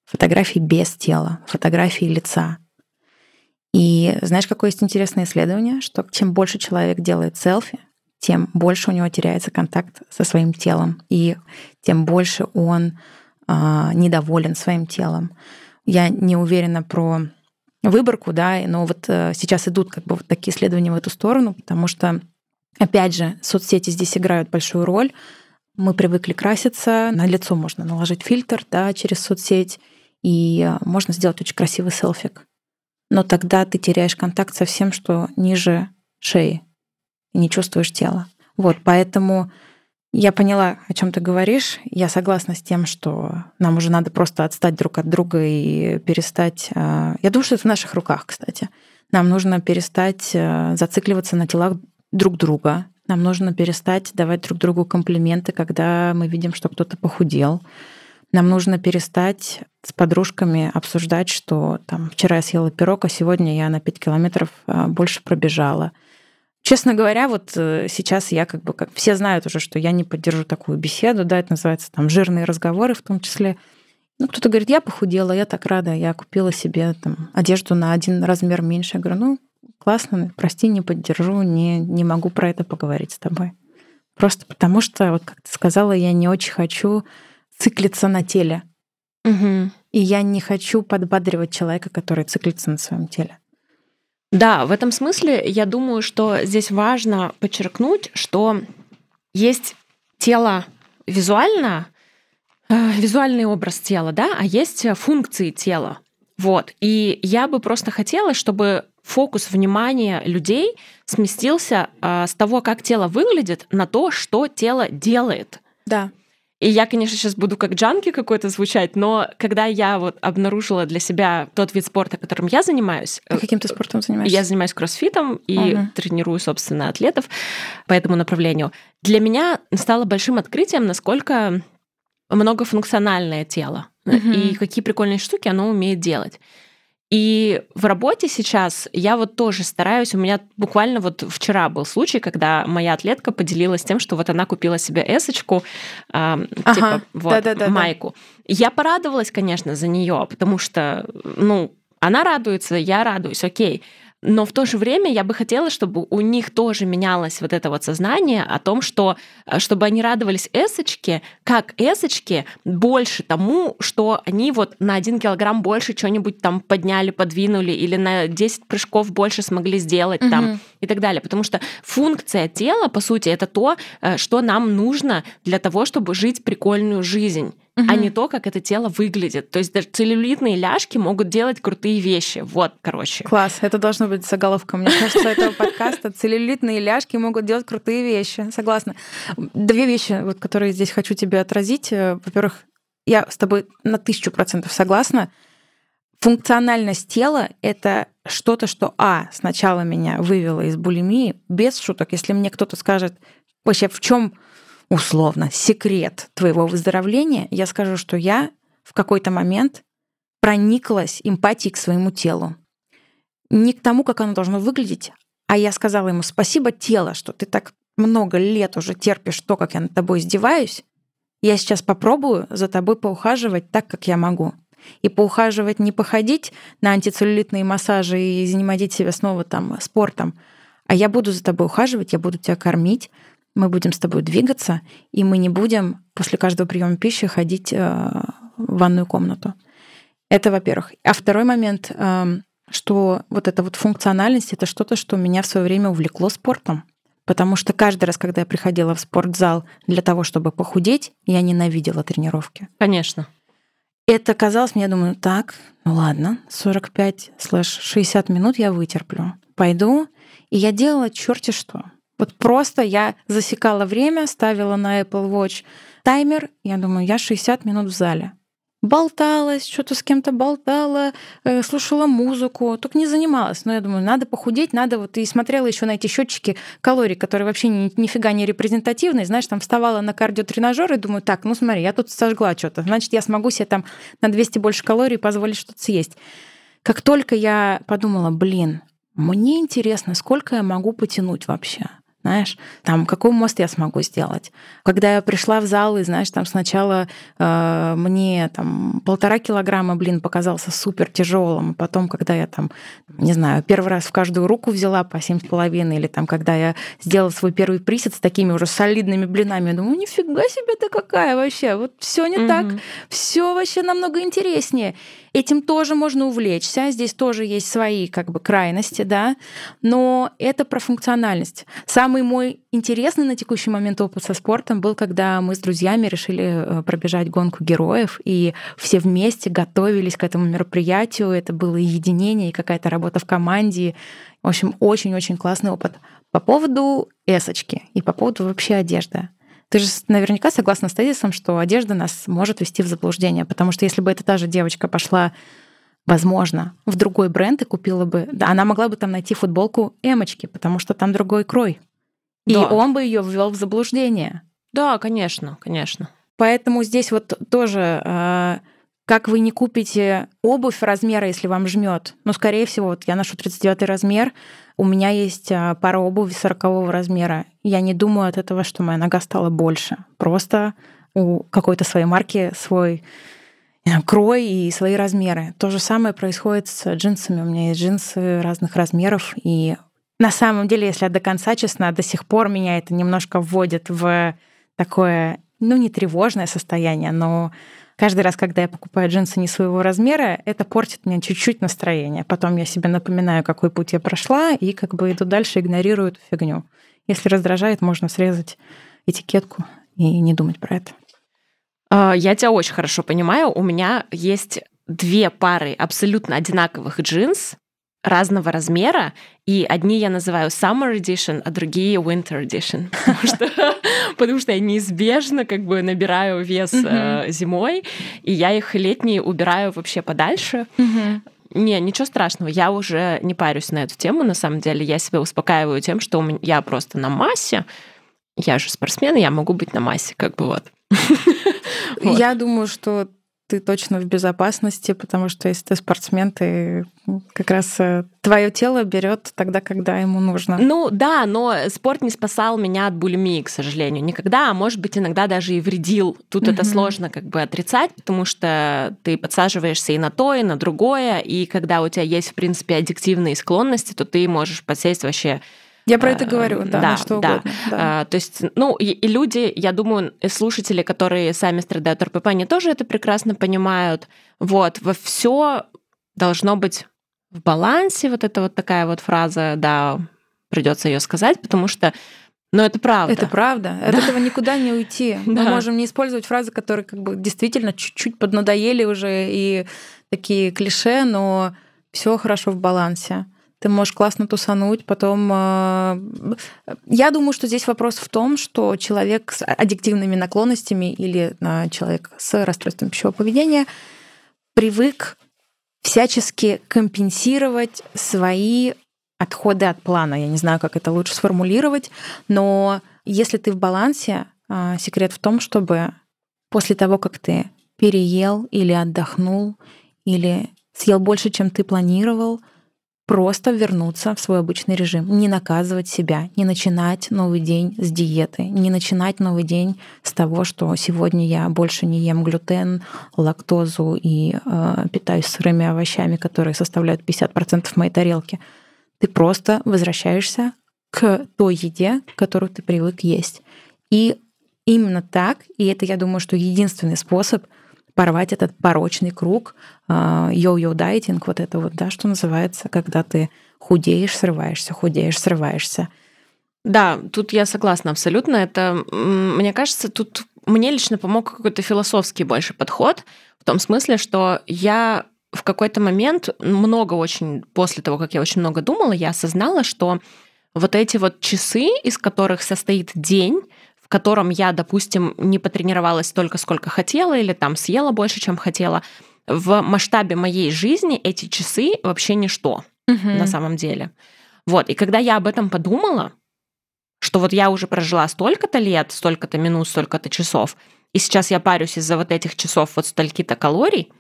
Speaker 1: Фотографии без тела, фотографии лица. И знаешь, какое есть интересное исследование, что чем больше человек делает селфи, тем больше у него теряется контакт со своим телом, и тем больше он а, недоволен своим телом. Я не уверена про выборку, да, но вот э, сейчас идут как бы вот такие исследования в эту сторону, потому что, опять же, соцсети здесь играют большую роль. Мы привыкли краситься, на лицо можно наложить фильтр, да, через соцсеть, и э, можно сделать очень красивый селфик. Но тогда ты теряешь контакт со всем, что ниже шеи, и не чувствуешь тела. Вот, поэтому я поняла, о чем ты говоришь. Я согласна с тем, что нам уже надо просто отстать друг от друга и перестать. Э, я думаю, что это в наших руках, кстати. Нам нужно перестать э, зацикливаться на телах друг друга. Нам нужно перестать давать друг другу комплименты, когда мы видим, что кто-то похудел. Нам нужно перестать с подружками обсуждать, что там вчера я съела пирог, а сегодня я на 5 километров э, больше пробежала. Честно говоря, вот э, сейчас я как бы, как все знают уже, что я не поддержу такую беседу, да, это называется там жирные разговоры в том числе. Ну, кто-то говорит, я похудела, я так рада, я купила себе там одежду на один размер меньше. Я говорю, ну, классно, прости, не поддержу, не, не могу про это поговорить с тобой. Просто потому что, вот как ты сказала, я не очень хочу циклиться на теле.
Speaker 3: Угу.
Speaker 1: И я не хочу подбадривать человека, который циклится на своем теле.
Speaker 3: Да, в этом смысле я думаю, что здесь важно подчеркнуть, что есть тело визуально, э, визуальный образ тела, да, а есть функции тела. Вот. И я бы просто хотела, чтобы фокус внимания людей сместился э, с того, как тело выглядит, на то, что тело делает.
Speaker 1: Да.
Speaker 3: И я, конечно, сейчас буду как джанки какой-то звучать, но когда я вот обнаружила для себя тот вид спорта, которым я занимаюсь...
Speaker 1: А каким ты спортом занимаешься?
Speaker 3: Я занимаюсь кроссфитом и угу. тренирую, собственно, атлетов по этому направлению. Для меня стало большим открытием, насколько многофункциональное тело угу. и какие прикольные штуки оно умеет делать. И в работе сейчас я вот тоже стараюсь, у меня буквально вот вчера был случай, когда моя атлетка поделилась тем, что вот она купила себе эсочку, э, ага, типа вот, да, да, да, майку. Я порадовалась, конечно, за нее, потому что, ну, она радуется, я радуюсь, окей. Но в то же время я бы хотела, чтобы у них тоже менялось вот это вот сознание о том, что э, чтобы они радовались эсочке, как эсочке, больше тому, что они вот на один килограмм больше что-нибудь там подняли, подвинули, или на 10 прыжков больше смогли сделать угу. там и так далее. Потому что функция тела, по сути, это то, э, что нам нужно для того, чтобы жить прикольную жизнь угу. а не то, как это тело выглядит. То есть даже целлюлитные ляжки могут делать крутые вещи. Вот, короче.
Speaker 1: Класс, это должно быть заголовком, мне кажется, этого подкаста. Целлюлитные ляжки могут делать крутые вещи. Согласна. Две вещи, вот, которые здесь хочу тебе отразить. Э, во-первых, я с тобой на тысячу процентов согласна. Функциональность тела — это что-то, что, а, сначала меня вывело из булимии, без шуток. Если мне кто-то скажет, вообще, в чем условно, секрет твоего выздоровления, я скажу, что я в какой-то момент прониклась эмпатией к своему телу. Не к тому, как оно должно выглядеть, а я сказала ему спасибо, тело, что ты так много лет уже терпишь то, как я над тобой издеваюсь. Я сейчас попробую за тобой поухаживать так, как я могу. И поухаживать не походить на антицеллюлитные массажи и занимать себя снова там спортом, а я буду за тобой ухаживать, я буду тебя кормить, мы будем с тобой двигаться, и мы не будем после каждого приема пищи ходить э, в ванную комнату. Это, во-первых. А второй момент, эм, что вот эта вот функциональность, это что-то, что меня в свое время увлекло спортом. Потому что каждый раз, когда я приходила в спортзал для того, чтобы похудеть, я ненавидела тренировки.
Speaker 3: Конечно.
Speaker 1: Это казалось мне, я думаю, так, ну ладно, 45-60 минут я вытерплю. Пойду. И я делала черти что. Вот просто я засекала время, ставила на Apple Watch таймер. Я думаю, я 60 минут в зале. Болталась, что-то с кем-то болтала, э, слушала музыку, только не занималась. Но я думаю, надо похудеть, надо вот и смотрела еще на эти счетчики калорий, которые вообще ни, нифига не репрезентативные. Знаешь, там вставала на кардиотренажер и думаю, так, ну смотри, я тут сожгла что-то, значит, я смогу себе там на 200 больше калорий позволить что-то съесть. Как только я подумала, блин, мне интересно, сколько я могу потянуть вообще. Знаешь, там какой мост я смогу сделать. Когда я пришла в зал, и, знаешь, там сначала э, мне там полтора килограмма, блин, показался супер тяжелым, потом, когда я там, не знаю, первый раз в каждую руку взяла по семь с половиной, или там, когда я сделала свой первый присед с такими уже солидными блинами, я думаю, нифига себе ты какая вообще, вот все не mm-hmm. так, все вообще намного интереснее. Этим тоже можно увлечься, здесь тоже есть свои как бы крайности, да, но это про функциональность. Самый мой интересный на текущий момент опыт со спортом был, когда мы с друзьями решили э, пробежать гонку героев, и все вместе готовились к этому мероприятию. Это было и единение, и какая-то работа в команде. В общем, очень-очень классный опыт. По поводу эсочки и по поводу вообще одежды. Ты же наверняка согласна с тезисом, что одежда нас может вести в заблуждение, потому что если бы эта та же девочка пошла, возможно, в другой бренд и купила бы, да, она могла бы там найти футболку эмочки, потому что там другой крой. И да. он бы ее ввел в заблуждение.
Speaker 3: Да, конечно, конечно.
Speaker 1: Поэтому здесь вот тоже а, как вы не купите обувь размера, если вам жмет. Ну, скорее всего, вот я ношу 39 размер, у меня есть а, пара обуви 40 размера. Я не думаю от этого, что моя нога стала больше. Просто у какой-то своей марки свой крой и свои размеры. То же самое происходит с джинсами. У меня есть джинсы разных размеров, и на самом деле, если я до конца честна, до сих пор меня это немножко вводит в такое, ну, не тревожное состояние, но каждый раз, когда я покупаю джинсы не своего размера, это портит мне чуть-чуть настроение. Потом я себе напоминаю, какой путь я прошла, и как бы иду дальше, игнорирую эту фигню. Если раздражает, можно срезать этикетку и не думать про это.
Speaker 3: А, я тебя очень хорошо понимаю. У меня есть две пары абсолютно одинаковых джинс разного размера, и одни я называю Summer Edition, а другие Winter Edition, потому что, я неизбежно как бы набираю вес mm-hmm. зимой, и я их летние убираю вообще подальше. Не, ничего страшного, я уже не парюсь на эту тему, на самом деле. Я себя успокаиваю тем, что я просто на массе, я же спортсмен, я могу быть на массе, как бы вот.
Speaker 1: Я думаю, что ты точно в безопасности, потому что если ты спортсмен, ты как раз э, твое тело берет тогда, когда ему нужно.
Speaker 3: Ну да, но спорт не спасал меня от булимии, к сожалению, никогда, а может быть иногда даже и вредил. Тут mm-hmm. это сложно как бы отрицать, потому что ты подсаживаешься и на то, и на другое, и когда у тебя есть в принципе аддиктивные склонности, то ты можешь подсесть вообще
Speaker 1: я про это э, говорю, да, да что да. угодно.
Speaker 3: Да. А, то есть, ну, и, и люди, я думаю, слушатели, которые сами страдают РПП, они тоже это прекрасно понимают. Вот, во все должно быть в балансе, вот это вот такая вот фраза, да, придется ее сказать, потому что но это правда.
Speaker 1: Это правда. Да. От этого никуда не уйти. Да. Мы можем не использовать фразы, которые как бы действительно чуть-чуть поднадоели уже и такие клише, но все хорошо в балансе ты можешь классно тусануть, потом... Э, я думаю, что здесь вопрос в том, что человек с аддиктивными наклонностями или э, человек с расстройством пищевого поведения привык всячески компенсировать свои отходы от плана. Я не знаю, как это лучше сформулировать, но если ты в балансе, э, секрет в том, чтобы после того, как ты переел или отдохнул, или съел больше, чем ты планировал — просто вернуться в свой обычный режим, не наказывать себя, не начинать новый день с диеты, не начинать новый день с того, что сегодня я больше не ем глютен, лактозу и э, питаюсь сырыми овощами, которые составляют 50% моей тарелки. Ты просто возвращаешься к той еде, которую ты привык есть. И именно так, и это, я думаю, что единственный способ — порвать этот порочный круг, а, йо-йо дайтинг, вот это вот, да, что называется, когда ты худеешь, срываешься, худеешь, срываешься.
Speaker 3: Да, тут я согласна абсолютно. Это, мне кажется, тут мне лично помог какой-то философский больше подход, в том смысле, что я в какой-то момент, много очень, после того, как я очень много думала, я осознала, что вот эти вот часы, из которых состоит день, в котором я, допустим, не потренировалась столько, сколько хотела, или там съела больше, чем хотела, в масштабе моей жизни эти часы вообще ничто угу. на самом деле. Вот, и когда я об этом подумала, что вот я уже прожила столько-то лет, столько-то минут, столько-то часов, и сейчас я парюсь из-за вот этих часов вот стольки-то калорий,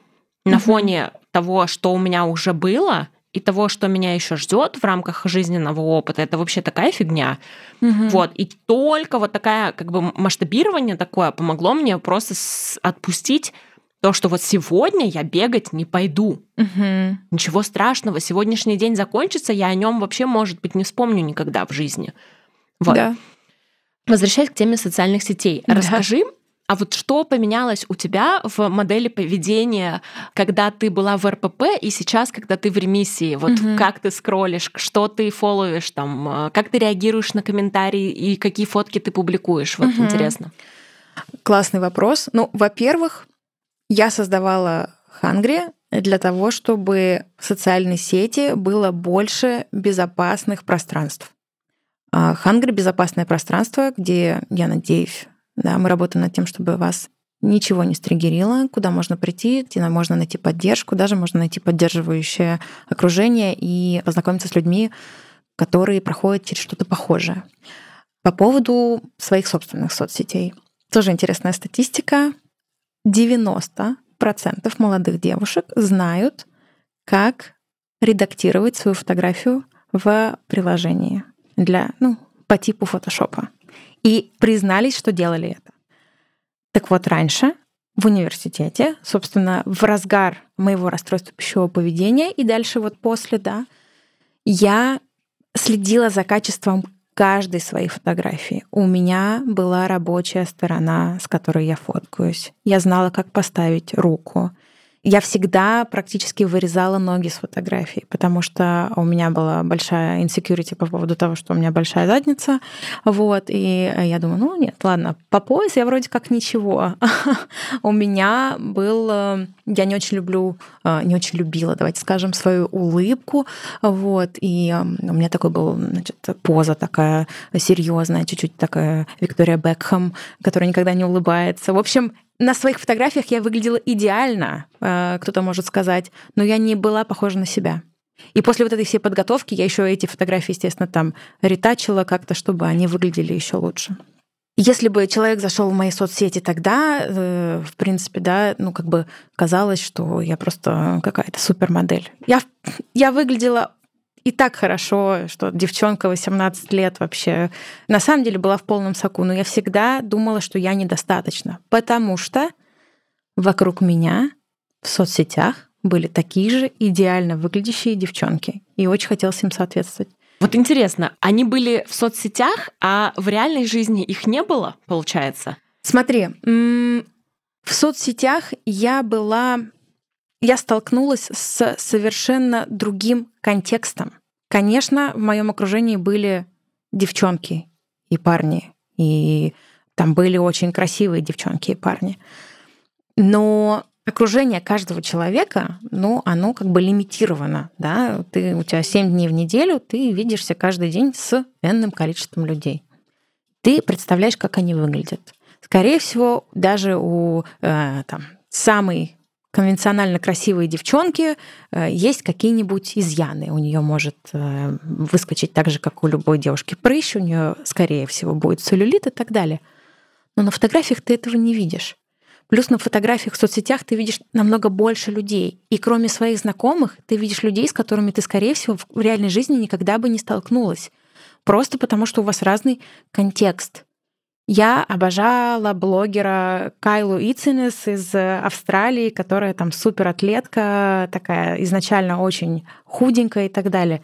Speaker 3: угу. на фоне того, что у меня уже было, и того, что меня еще ждет в рамках жизненного опыта, это вообще такая фигня. Угу. Вот. И только вот такая, как бы, масштабирование такое помогло мне просто отпустить то, что вот сегодня я бегать не пойду. Угу. Ничего страшного, сегодняшний день закончится, я о нем вообще, может быть, не вспомню никогда в жизни. Вот. Да. Возвращаясь к теме социальных сетей, да. расскажи, а вот что поменялось у тебя в модели поведения, когда ты была в РПП и сейчас, когда ты в ремиссии? Вот угу. как ты скроллишь, что ты фолловишь там, а, как ты реагируешь на комментарии и какие фотки ты публикуешь? Вот угу. интересно.
Speaker 1: Классный вопрос. Ну, во-первых, я создавала Хангри для того, чтобы в социальной сети было больше безопасных пространств. Хангри — безопасное пространство, где, я надеюсь, да, мы работаем над тем, чтобы вас ничего не стригерило, куда можно прийти, где можно найти поддержку, даже можно найти поддерживающее окружение и познакомиться с людьми, которые проходят через что-то похожее. По поводу своих собственных соцсетей. Тоже интересная статистика. 90% молодых девушек знают, как редактировать свою фотографию в приложении для, ну, по типу фотошопа. И признались, что делали это. Так вот, раньше в университете, собственно, в разгар моего расстройства пищевого поведения и дальше вот после, да, я следила за качеством каждой своей фотографии. У меня была рабочая сторона, с которой я фоткаюсь. Я знала, как поставить руку. Я всегда практически вырезала ноги с фотографий, потому что у меня была большая insecurity по поводу того, что у меня большая задница. Вот, и я думаю, ну нет, ладно, по пояс я вроде как ничего. У меня был... Э, я не очень люблю, э, не очень любила, давайте скажем, свою улыбку. Вот, и э, у меня такой был, значит, поза такая серьезная, чуть-чуть такая Виктория Бекхэм, которая никогда не улыбается. В общем, на своих фотографиях я выглядела идеально, э, кто-то может сказать, но я не была похожа на себя. И после вот этой всей подготовки я еще эти фотографии, естественно, там ретачила как-то, чтобы они выглядели еще лучше. Если бы человек зашел в мои соцсети тогда, э, в принципе, да, ну как бы казалось, что я просто какая-то супермодель. Я, я выглядела и так хорошо, что девчонка 18 лет вообще на самом деле была в полном соку, но я всегда думала, что я недостаточно, потому что вокруг меня в соцсетях были такие же идеально выглядящие девчонки, и очень хотелось им соответствовать.
Speaker 3: Вот интересно, они были в соцсетях, а в реальной жизни их не было, получается?
Speaker 1: Смотри, в соцсетях я была я столкнулась с совершенно другим контекстом. Конечно, в моем окружении были девчонки и парни, и там были очень красивые девчонки и парни. Но окружение каждого человека, ну, оно как бы лимитировано, да, ты, у тебя 7 дней в неделю, ты видишься каждый день с энным количеством людей. Ты представляешь, как они выглядят. Скорее всего, даже у э, там, самой конвенционально красивые девчонки, э, есть какие-нибудь изъяны. У нее может э, выскочить так же, как у любой девушки прыщ, у нее, скорее всего, будет целлюлит и так далее. Но на фотографиях ты этого не видишь. Плюс на фотографиях в соцсетях ты видишь намного больше людей. И кроме своих знакомых, ты видишь людей, с которыми ты, скорее всего, в реальной жизни никогда бы не столкнулась. Просто потому, что у вас разный контекст. Я обожала блогера Кайлу Ицинес из Австралии, которая там суператлетка, такая изначально очень худенькая и так далее.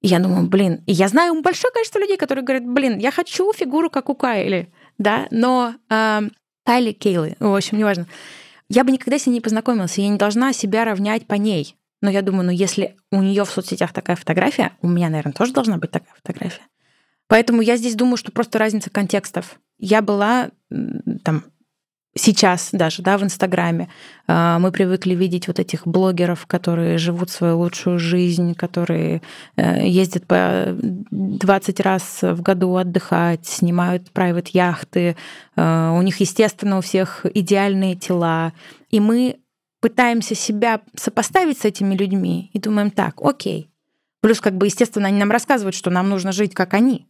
Speaker 1: И я думаю, блин, и я знаю большое количество людей, которые говорят, блин, я хочу фигуру, как у Кайли, да, но э, Кайли Кейлы, в общем, неважно. Я бы никогда с ней не познакомилась, я не должна себя равнять по ней. Но я думаю, ну если у нее в соцсетях такая фотография, у меня, наверное, тоже должна быть такая фотография. Поэтому я здесь думаю, что просто разница контекстов. Я была там сейчас даже, да, в Инстаграме. А, мы привыкли видеть вот этих блогеров, которые живут свою лучшую жизнь, которые э, ездят по 20 раз в году отдыхать, снимают private яхты. А, у них, естественно, у всех идеальные тела. И мы пытаемся себя сопоставить с этими людьми и думаем так, окей. Плюс, как бы, естественно, они нам рассказывают, что нам нужно жить, как они.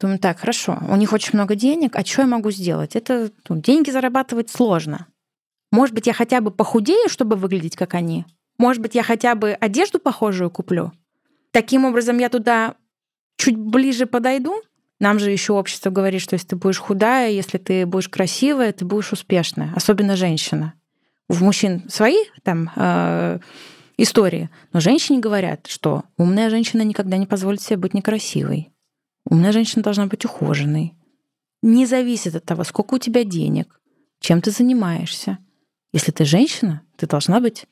Speaker 1: Думаю, так, хорошо, у них очень много денег, а что я могу сделать? Это ну, деньги зарабатывать сложно. Может быть, я хотя бы похудею, чтобы выглядеть как они? Может быть, я хотя бы одежду похожую куплю? Таким образом, я туда чуть ближе подойду? Нам же еще общество говорит, что если ты будешь худая, если ты будешь красивая, ты будешь успешная, особенно женщина. В мужчин свои там э, истории, но женщине говорят, что умная женщина никогда не позволит себе быть некрасивой. Умная женщина должна быть ухоженной. Не зависит от того, сколько у тебя денег, чем ты занимаешься. Если ты женщина, ты должна быть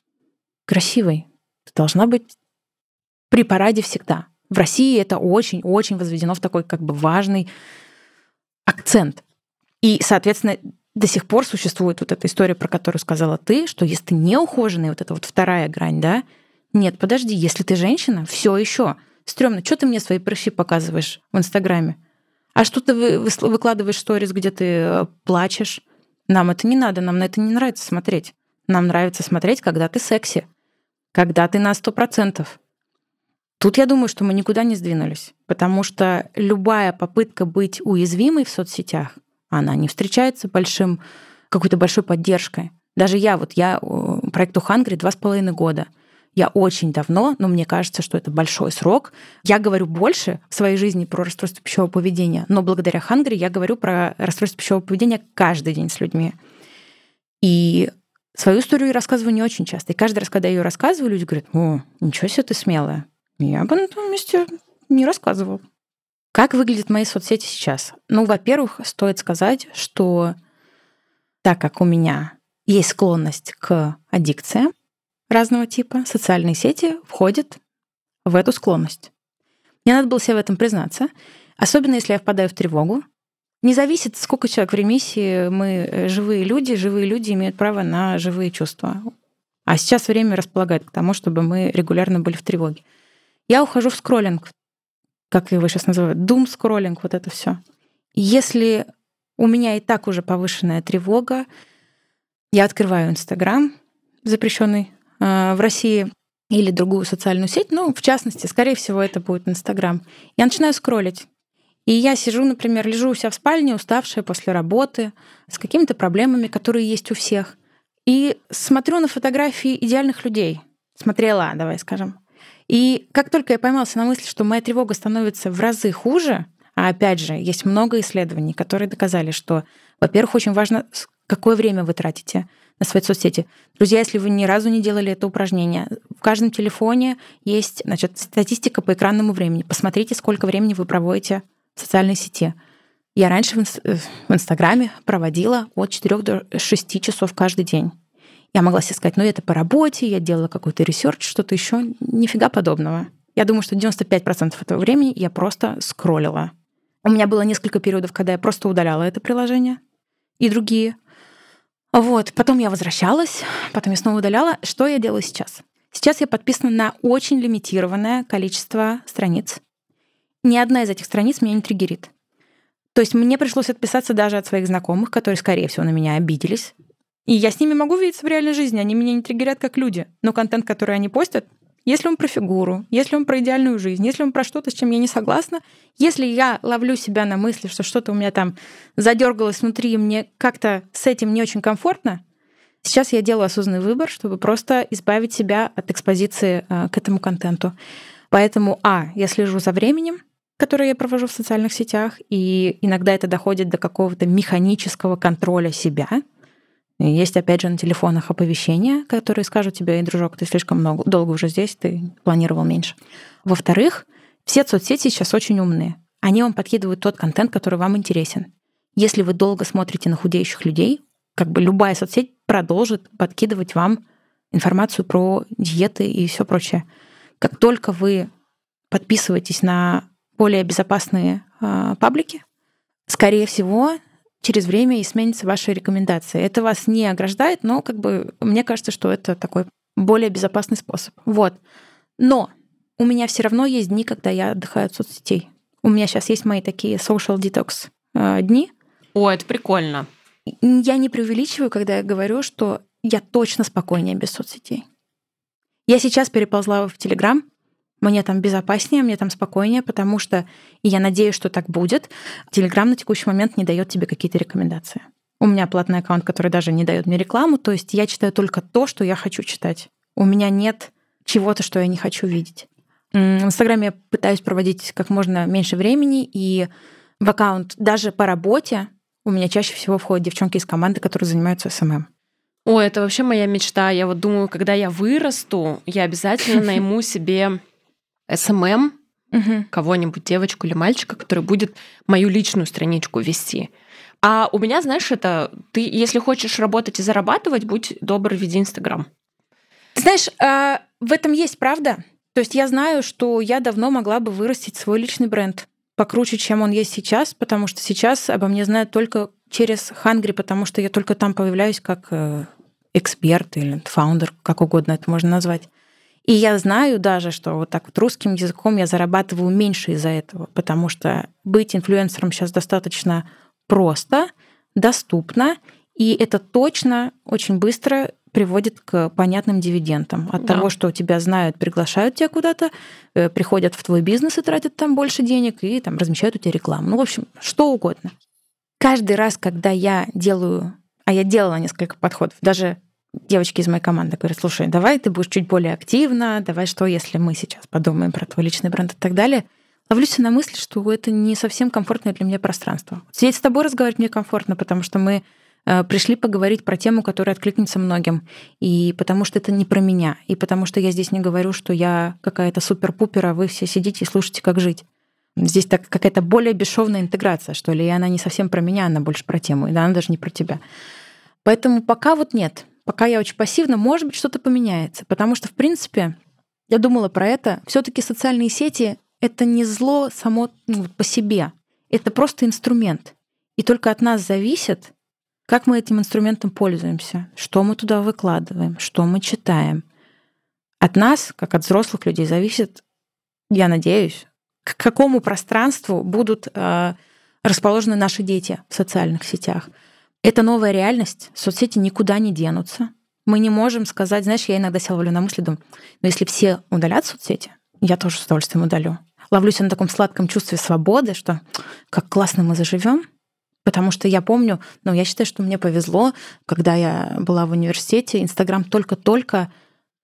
Speaker 1: красивой. Ты должна быть при параде всегда. В России это очень-очень возведено в такой как бы важный акцент. И, соответственно, до сих пор существует вот эта история, про которую сказала ты, что если ты не ухоженный, вот эта вот вторая грань, да, нет, подожди, если ты женщина, все еще стрёмно, что ты мне свои прыщи показываешь в Инстаграме? А что ты выкладываешь сторис, где ты э, плачешь? Нам это не надо, нам на это не нравится смотреть. Нам нравится смотреть, когда ты секси, когда ты на сто процентов. Тут я думаю, что мы никуда не сдвинулись, потому что любая попытка быть уязвимой в соцсетях, она не встречается большим, какой-то большой поддержкой. Даже я, вот я проекту Хангри два с половиной года. Я очень давно, но мне кажется, что это большой срок. Я говорю больше в своей жизни про расстройство пищевого поведения, но благодаря Хангри я говорю про расстройство пищевого поведения каждый день с людьми. И свою историю я рассказываю не очень часто. И каждый раз, когда я ее рассказываю, люди говорят, о, ничего себе ты смелая. Я бы на том месте не рассказывал. Как выглядят мои соцсети сейчас? Ну, во-первых, стоит сказать, что так как у меня есть склонность к аддикциям разного типа, социальные сети входят в эту склонность. Мне надо было себе в этом признаться, особенно если я впадаю в тревогу. Не зависит, сколько человек в ремиссии, мы э, живые люди, живые люди имеют право на живые чувства. А сейчас время располагает к тому, чтобы мы регулярно были в тревоге. Я ухожу в скроллинг, как его сейчас называют, дум скроллинг, вот это все. Если у меня и так уже повышенная тревога, я открываю Инстаграм, запрещенный в России, или другую социальную сеть, ну, в частности, скорее всего, это будет Инстаграм. Я начинаю скроллить. И я сижу, например, лежу у себя в спальне, уставшая после работы, с какими-то проблемами, которые есть у всех, и смотрю на фотографии идеальных людей. Смотрела, давай скажем. И как только я поймался на мысли, что моя тревога становится в разы хуже, а опять же, есть много исследований, которые доказали, что, во-первых, очень важно, какое время вы тратите на свои соцсети. Друзья, если вы ни разу не делали это упражнение, в каждом телефоне есть значит, статистика по экранному времени. Посмотрите, сколько времени вы проводите в социальной сети. Я раньше в Инстаграме проводила от 4 до 6 часов каждый день. Я могла себе сказать, ну это по работе, я делала какой-то research, что-то еще. Нифига подобного. Я думаю, что 95% этого времени я просто скроллила. У меня было несколько периодов, когда я просто удаляла это приложение и другие. Вот, потом я возвращалась, потом я снова удаляла. Что я делаю сейчас? Сейчас я подписана на очень лимитированное количество страниц. Ни одна из этих страниц меня не триггерит. То есть мне пришлось отписаться даже от своих знакомых, которые, скорее всего, на меня обиделись, и я с ними могу видеться в реальной жизни, они меня не триггерят как люди. Но контент, который они постят, если он про фигуру, если он про идеальную жизнь, если он про что-то, с чем я не согласна, если я ловлю себя на мысли, что что-то у меня там задергалось внутри, и мне как-то с этим не очень комфортно, сейчас я делаю осознанный выбор, чтобы просто избавить себя от экспозиции э, к этому контенту. Поэтому, а, я слежу за временем, которое я провожу в социальных сетях, и иногда это доходит до какого-то механического контроля себя — есть, опять же, на телефонах оповещения, которые скажут тебе, эй, дружок, ты слишком много, долго уже здесь, ты планировал меньше. Во-вторых, все соцсети сейчас очень умные. Они вам подкидывают тот контент, который вам интересен. Если вы долго смотрите на худеющих людей, как бы любая соцсеть продолжит подкидывать вам информацию про диеты и все прочее. Как только вы подписываетесь на более безопасные э, паблики, скорее всего, через время и сменятся ваши рекомендации. Это вас не ограждает, но как бы мне кажется, что это такой более безопасный способ. Вот. Но у меня все равно есть дни, когда я отдыхаю от соцсетей. У меня сейчас есть мои такие social detox э, дни.
Speaker 3: О, это прикольно.
Speaker 1: Я не преувеличиваю, когда я говорю, что я точно спокойнее без соцсетей. Я сейчас переползла в Телеграм, мне там безопаснее, мне там спокойнее, потому что, и я надеюсь, что так будет, Телеграм на текущий момент не дает тебе какие-то рекомендации. У меня платный аккаунт, который даже не дает мне рекламу, то есть я читаю только то, что я хочу читать. У меня нет чего-то, что я не хочу видеть. В Инстаграме я пытаюсь проводить как можно меньше времени, и в аккаунт даже по работе у меня чаще всего входят девчонки из команды, которые занимаются SMM.
Speaker 3: О, это вообще моя мечта. Я вот думаю, когда я вырасту, я обязательно найму себе SMM, кого-нибудь, девочку или мальчика, который будет мою личную страничку вести. А у меня, знаешь, это ты, если хочешь работать и зарабатывать, будь добр, веди Инстаграм.
Speaker 1: Знаешь, а, в этом есть правда. То есть я знаю, что я давно могла бы вырастить свой личный бренд покруче, чем он есть сейчас, потому что сейчас обо мне знают только через Хангри, потому что я только там появляюсь как э, эксперт или фаундер, как угодно это можно назвать. И я знаю даже, что вот так вот русским языком я зарабатываю меньше из-за этого, потому что быть инфлюенсером сейчас достаточно просто, доступно, и это точно очень быстро приводит к понятным дивидендам. От да. того, что тебя знают, приглашают тебя куда-то, э, приходят в твой бизнес и тратят там больше денег, и там размещают у тебя рекламу. Ну, в общем, что угодно. Каждый раз, когда я делаю, а я делала несколько подходов, даже девочки из моей команды говорят, слушай, давай ты будешь чуть более активна, давай что, если мы сейчас подумаем про твой личный бренд и так далее. Ловлюсь на мысль, что это не совсем комфортное для меня пространство. Сидеть с тобой разговаривать мне комфортно, потому что мы э, пришли поговорить про тему, которая откликнется многим. И потому что это не про меня. И потому что я здесь не говорю, что я какая-то супер-пупер, а вы все сидите и слушаете, как жить. Здесь так какая-то более бесшовная интеграция, что ли, и она не совсем про меня, она больше про тему, и она даже не про тебя. Поэтому пока вот нет. Пока я очень пассивна, может быть, что-то поменяется. Потому что, в принципе, я думала про это. все таки социальные сети — это не зло само ну, по себе. Это просто инструмент. И только от нас зависит, как мы этим инструментом пользуемся, что мы туда выкладываем, что мы читаем. От нас, как от взрослых людей, зависит, я надеюсь, к какому пространству будут э, расположены наши дети в социальных сетях. Это новая реальность, соцсети никуда не денутся. Мы не можем сказать, знаешь, я иногда себя ловлю на мысли, думаю, но если все удалят соцсети, я тоже с удовольствием удалю. Ловлюсь на таком сладком чувстве свободы, что как классно мы заживем, Потому что я помню, ну, я считаю, что мне повезло, когда я была в университете, Инстаграм только-только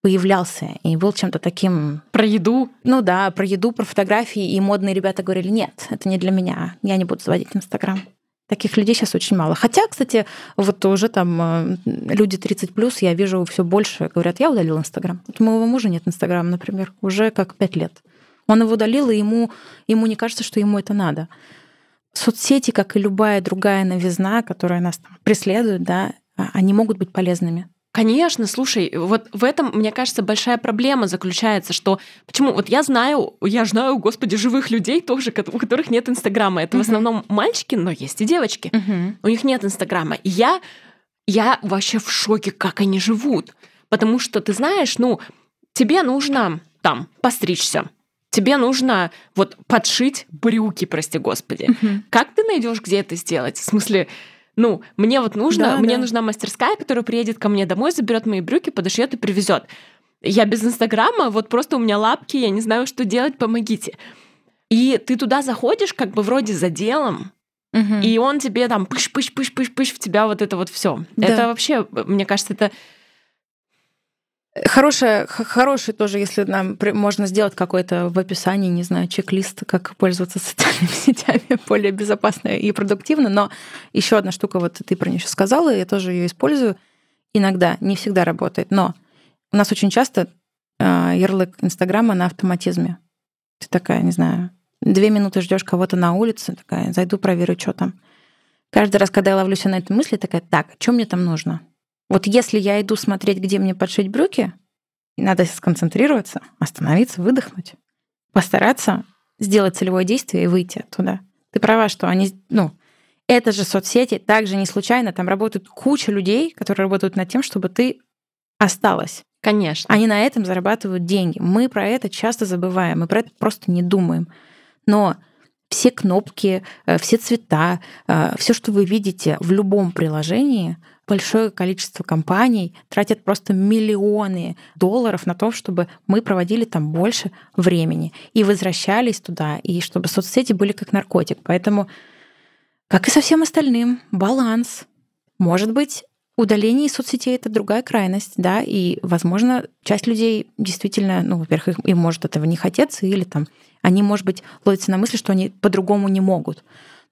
Speaker 1: появлялся и был чем-то таким...
Speaker 3: Про еду?
Speaker 1: Ну да, про еду, про фотографии. И модные ребята говорили, нет, это не для меня, я не буду заводить Инстаграм. Таких людей сейчас очень мало. Хотя, кстати, вот уже там э, люди 30 плюс, я вижу все больше, говорят, я удалил Инстаграм. Вот у моего мужа нет Инстаграма, например, уже как 5 лет. Он его удалил, и ему, ему не кажется, что ему это надо. Соцсети, как и любая другая новизна, которая нас там преследует, да, а, они могут быть полезными.
Speaker 3: Конечно, слушай, вот в этом, мне кажется, большая проблема заключается, что почему вот я знаю, я знаю, господи, живых людей тоже, у которых нет Инстаграма. Это uh-huh. в основном мальчики, но есть и девочки. Uh-huh. У них нет Инстаграма. И я, я вообще в шоке, как они живут. Потому что, ты знаешь, ну, тебе нужно там постричься, тебе нужно вот подшить брюки, прости господи. Uh-huh. Как ты найдешь, где это сделать? В смысле, ну, мне вот нужно, да, мне да. нужна мастерская, которая приедет ко мне домой, заберет мои брюки, подошьет и привезет. Я без Инстаграма, вот просто у меня лапки, я не знаю, что делать, помогите. И ты туда заходишь, как бы вроде за делом, угу. и он тебе там пыш-пыш-пыш-пыш-пыш в тебя вот это вот все. Да. Это вообще, мне кажется, это
Speaker 1: Хорошее, хороший тоже, если нам можно сделать какой-то в описании, не знаю, чек-лист, как пользоваться социальными сетями более безопасно и продуктивно. Но еще одна штука, вот ты про нее сейчас сказала, я тоже ее использую. Иногда, не всегда работает, но у нас очень часто э, ярлык Инстаграма на автоматизме. Ты такая, не знаю, две минуты ждешь кого-то на улице, такая, зайду, проверю, что там. Каждый раз, когда я ловлюсь на этой мысли, такая, так, что мне там нужно? Вот если я иду смотреть, где мне подшить брюки, надо сконцентрироваться, остановиться, выдохнуть, постараться сделать целевое действие и выйти оттуда. Ты права, что они, ну, это же соцсети, также не случайно, там работают куча людей, которые работают над тем, чтобы ты осталась.
Speaker 3: Конечно.
Speaker 1: Они на этом зарабатывают деньги. Мы про это часто забываем, мы про это просто не думаем. Но все кнопки, э, все цвета, э, все, что вы видите в любом приложении, большое количество компаний тратят просто миллионы долларов на то, чтобы мы проводили там больше времени и возвращались туда, и чтобы соцсети были как наркотик. Поэтому, как и со всем остальным, баланс. Может быть, удаление из соцсетей это другая крайность, да, и, возможно, часть людей действительно, ну, во-первых, им может этого не хотеться, или там они, может быть, ловятся на мысли, что они по-другому не могут.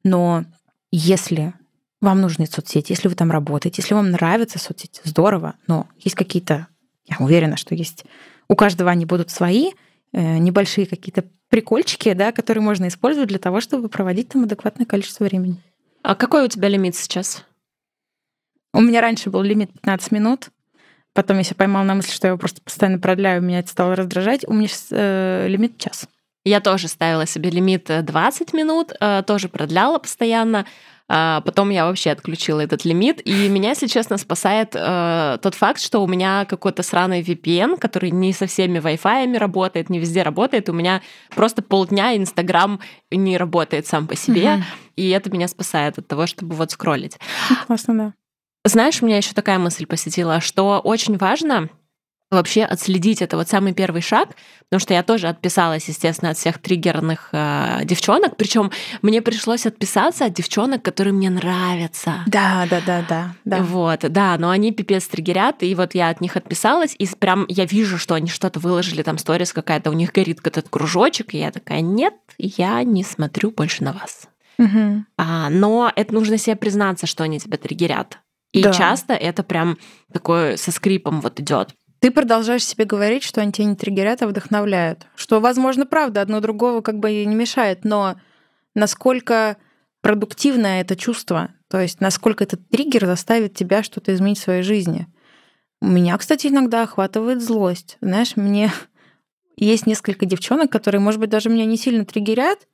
Speaker 1: Но если вам нужны соцсети, если вы там работаете, если вам нравятся соцсети, здорово, но есть какие-то, я уверена, что есть, у каждого они будут свои, э, небольшие какие-то прикольчики, да, которые можно использовать для того, чтобы проводить там адекватное количество времени.
Speaker 3: А какой у тебя лимит сейчас?
Speaker 1: У меня раньше был лимит 15 минут. Потом я себя поймала на мысли, что я его просто постоянно продляю, меня это стало раздражать. У меня сейчас э, лимит час.
Speaker 3: Я тоже ставила себе лимит 20 минут, э, тоже продляла постоянно. А потом я вообще отключила этот лимит. И меня, если честно, спасает э, тот факт, что у меня какой-то сраный VPN, который не со всеми Wi-Fi работает, не везде работает. У меня просто полдня Инстаграм не работает сам по себе. Угу. И это меня спасает от того, чтобы вот скроллить.
Speaker 1: Классно, да.
Speaker 3: Знаешь, у меня еще такая мысль посетила, что очень важно вообще отследить это вот самый первый шаг, потому что я тоже отписалась, естественно, от всех триггерных э, девчонок, причем мне пришлось отписаться от девчонок, которые мне нравятся.
Speaker 1: Да, да, да, да, да.
Speaker 3: Вот, да, но они пипец триггерят, и вот я от них отписалась, и прям я вижу, что они что-то выложили, там сторис какая-то, у них горит этот кружочек, и я такая, нет, я не смотрю больше на вас.
Speaker 1: Угу.
Speaker 3: А, но это нужно себе признаться, что они тебя триггерят. И да. часто это прям такое со скрипом вот идет.
Speaker 1: Ты продолжаешь себе говорить, что они тебя не триггерят, а вдохновляют. Что, возможно, правда, одно другого как бы и не мешает, но насколько продуктивное это чувство, то есть насколько этот триггер заставит тебя что-то изменить в своей жизни. У меня, кстати, иногда охватывает злость. Знаешь, мне есть несколько девчонок, которые, может быть, даже меня не сильно триггерят,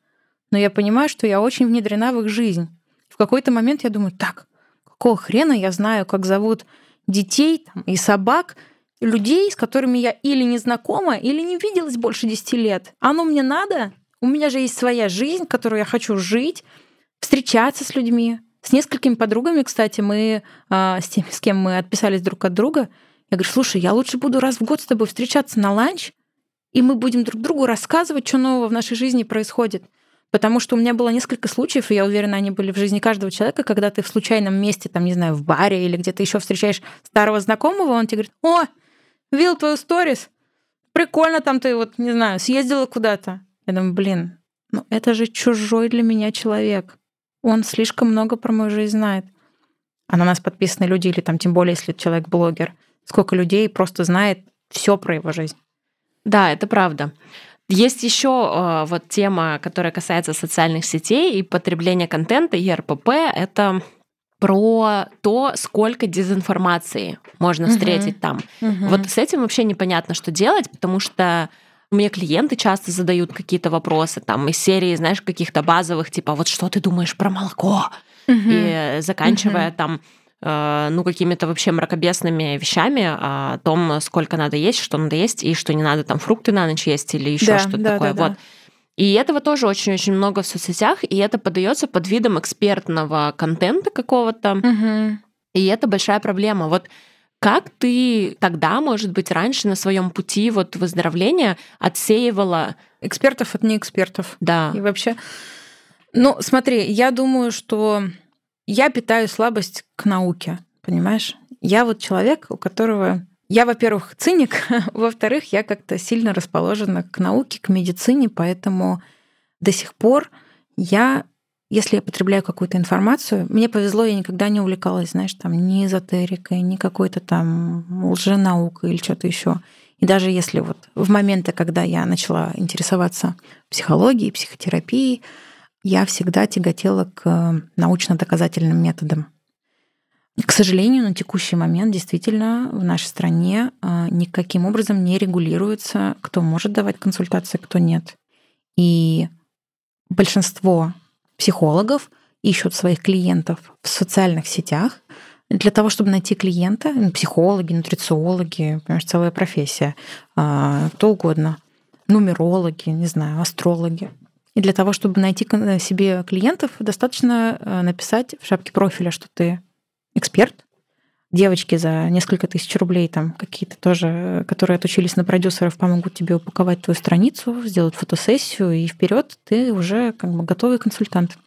Speaker 1: но я понимаю, что я очень внедрена в их жизнь. В какой-то момент я думаю, так, какого хрена я знаю, как зовут детей там, и собак, людей, с которыми я или не знакома, или не виделась больше 10 лет. Оно мне надо? У меня же есть своя жизнь, которую я хочу жить, встречаться с людьми. С несколькими подругами, кстати, мы э, с теми, с кем мы отписались друг от друга, я говорю, слушай, я лучше буду раз в год с тобой встречаться на ланч, и мы будем друг другу рассказывать, что нового в нашей жизни происходит. Потому что у меня было несколько случаев, и я уверена, они были в жизни каждого человека, когда ты в случайном месте, там, не знаю, в баре или где-то еще встречаешь старого знакомого, он тебе говорит, о, видел твою сторис, прикольно там ты вот, не знаю, съездила куда-то. Я думаю, блин, ну это же чужой для меня человек. Он слишком много про мою жизнь знает. А на нас подписаны люди, или там тем более, если человек блогер. Сколько людей просто знает все про его жизнь.
Speaker 3: Да, это правда. Есть еще э, вот тема, которая касается социальных сетей и потребления контента и РПП. Это про то, сколько дезинформации можно встретить угу. там. Угу. Вот с этим вообще непонятно, что делать, потому что меня клиенты часто задают какие-то вопросы там из серии, знаешь, каких-то базовых, типа, вот что ты думаешь про молоко? Угу. И заканчивая угу. там Э, ну, какими-то вообще мракобесными вещами о том, сколько надо есть, что надо есть, и что не надо там фрукты на ночь есть или еще да, что-то да, такое. Да, вот. Да. И этого тоже очень-очень много в соцсетях, и это подается под видом экспертного контента какого-то.
Speaker 1: Угу.
Speaker 3: И это большая проблема. Вот как ты тогда, может быть, раньше на своем пути вот выздоровления отсеивала
Speaker 1: экспертов от неэкспертов?
Speaker 3: Да.
Speaker 1: И вообще, ну, смотри, я думаю, что я питаю слабость к науке, понимаешь? Я вот человек, у которого... Я, во-первых, циник, во-вторых, я как-то сильно расположена к науке, к медицине, поэтому до сих пор я, если я потребляю какую-то информацию, мне повезло, я никогда не увлекалась, знаешь, там, ни эзотерикой, ни какой-то там лженаукой или что-то еще. И даже если вот в моменты, когда я начала интересоваться психологией, психотерапией, я всегда тяготела к научно-доказательным методам. К сожалению, на текущий момент действительно в нашей стране а, никаким образом не регулируется, кто может давать консультации, кто нет. И большинство психологов ищут своих клиентов в социальных сетях для того, чтобы найти клиента, ну, психологи, нутрициологи, понимаешь, целая профессия, а, кто угодно, нумерологи, не знаю, астрологи. И для того, чтобы найти себе клиентов, достаточно э, написать в шапке профиля, что ты эксперт. Девочки за несколько тысяч рублей, там какие-то тоже, которые отучились на продюсеров, помогут тебе упаковать твою страницу, сделать фотосессию, и вперед ты уже как бы готовый консультант.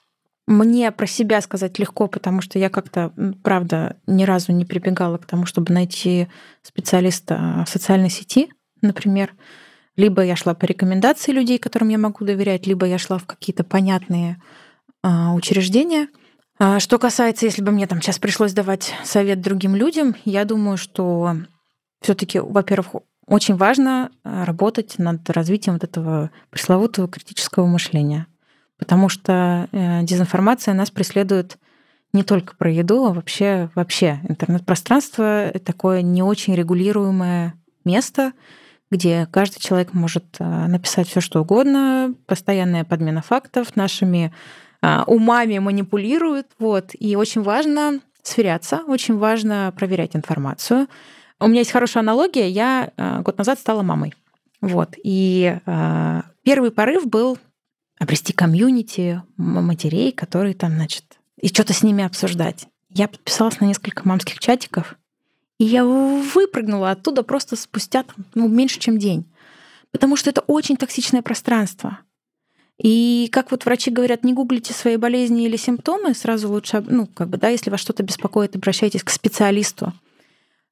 Speaker 1: Мне про себя сказать легко, потому что я как-то, правда, ни разу не прибегала к тому, чтобы найти специалиста в социальной сети, например. Либо я шла по рекомендации людей, которым я могу доверять, либо я шла в какие-то понятные а, учреждения. А, что касается, если бы мне там сейчас пришлось давать совет другим людям, я думаю, что все-таки, во-первых, очень важно а, работать над развитием вот этого пресловутого критического мышления. Потому что э, дезинформация нас преследует не только про еду, а вообще, вообще интернет-пространство — такое не очень регулируемое место, где каждый человек может э, написать все, что угодно, постоянная подмена фактов, нашими э, умами манипулируют. Вот. И очень важно сверяться, очень важно проверять информацию. У меня есть хорошая аналогия. Я год назад стала мамой. Вот. И первый порыв был обрести комьюнити матерей, которые там, значит, и что-то с ними обсуждать. Я подписалась на несколько мамских чатиков, и я выпрыгнула оттуда просто спустя ну, меньше, чем день. Потому что это очень токсичное пространство. И как вот врачи говорят, не гуглите свои болезни или симптомы, сразу лучше, ну, как бы, да, если вас что-то беспокоит, обращайтесь к специалисту.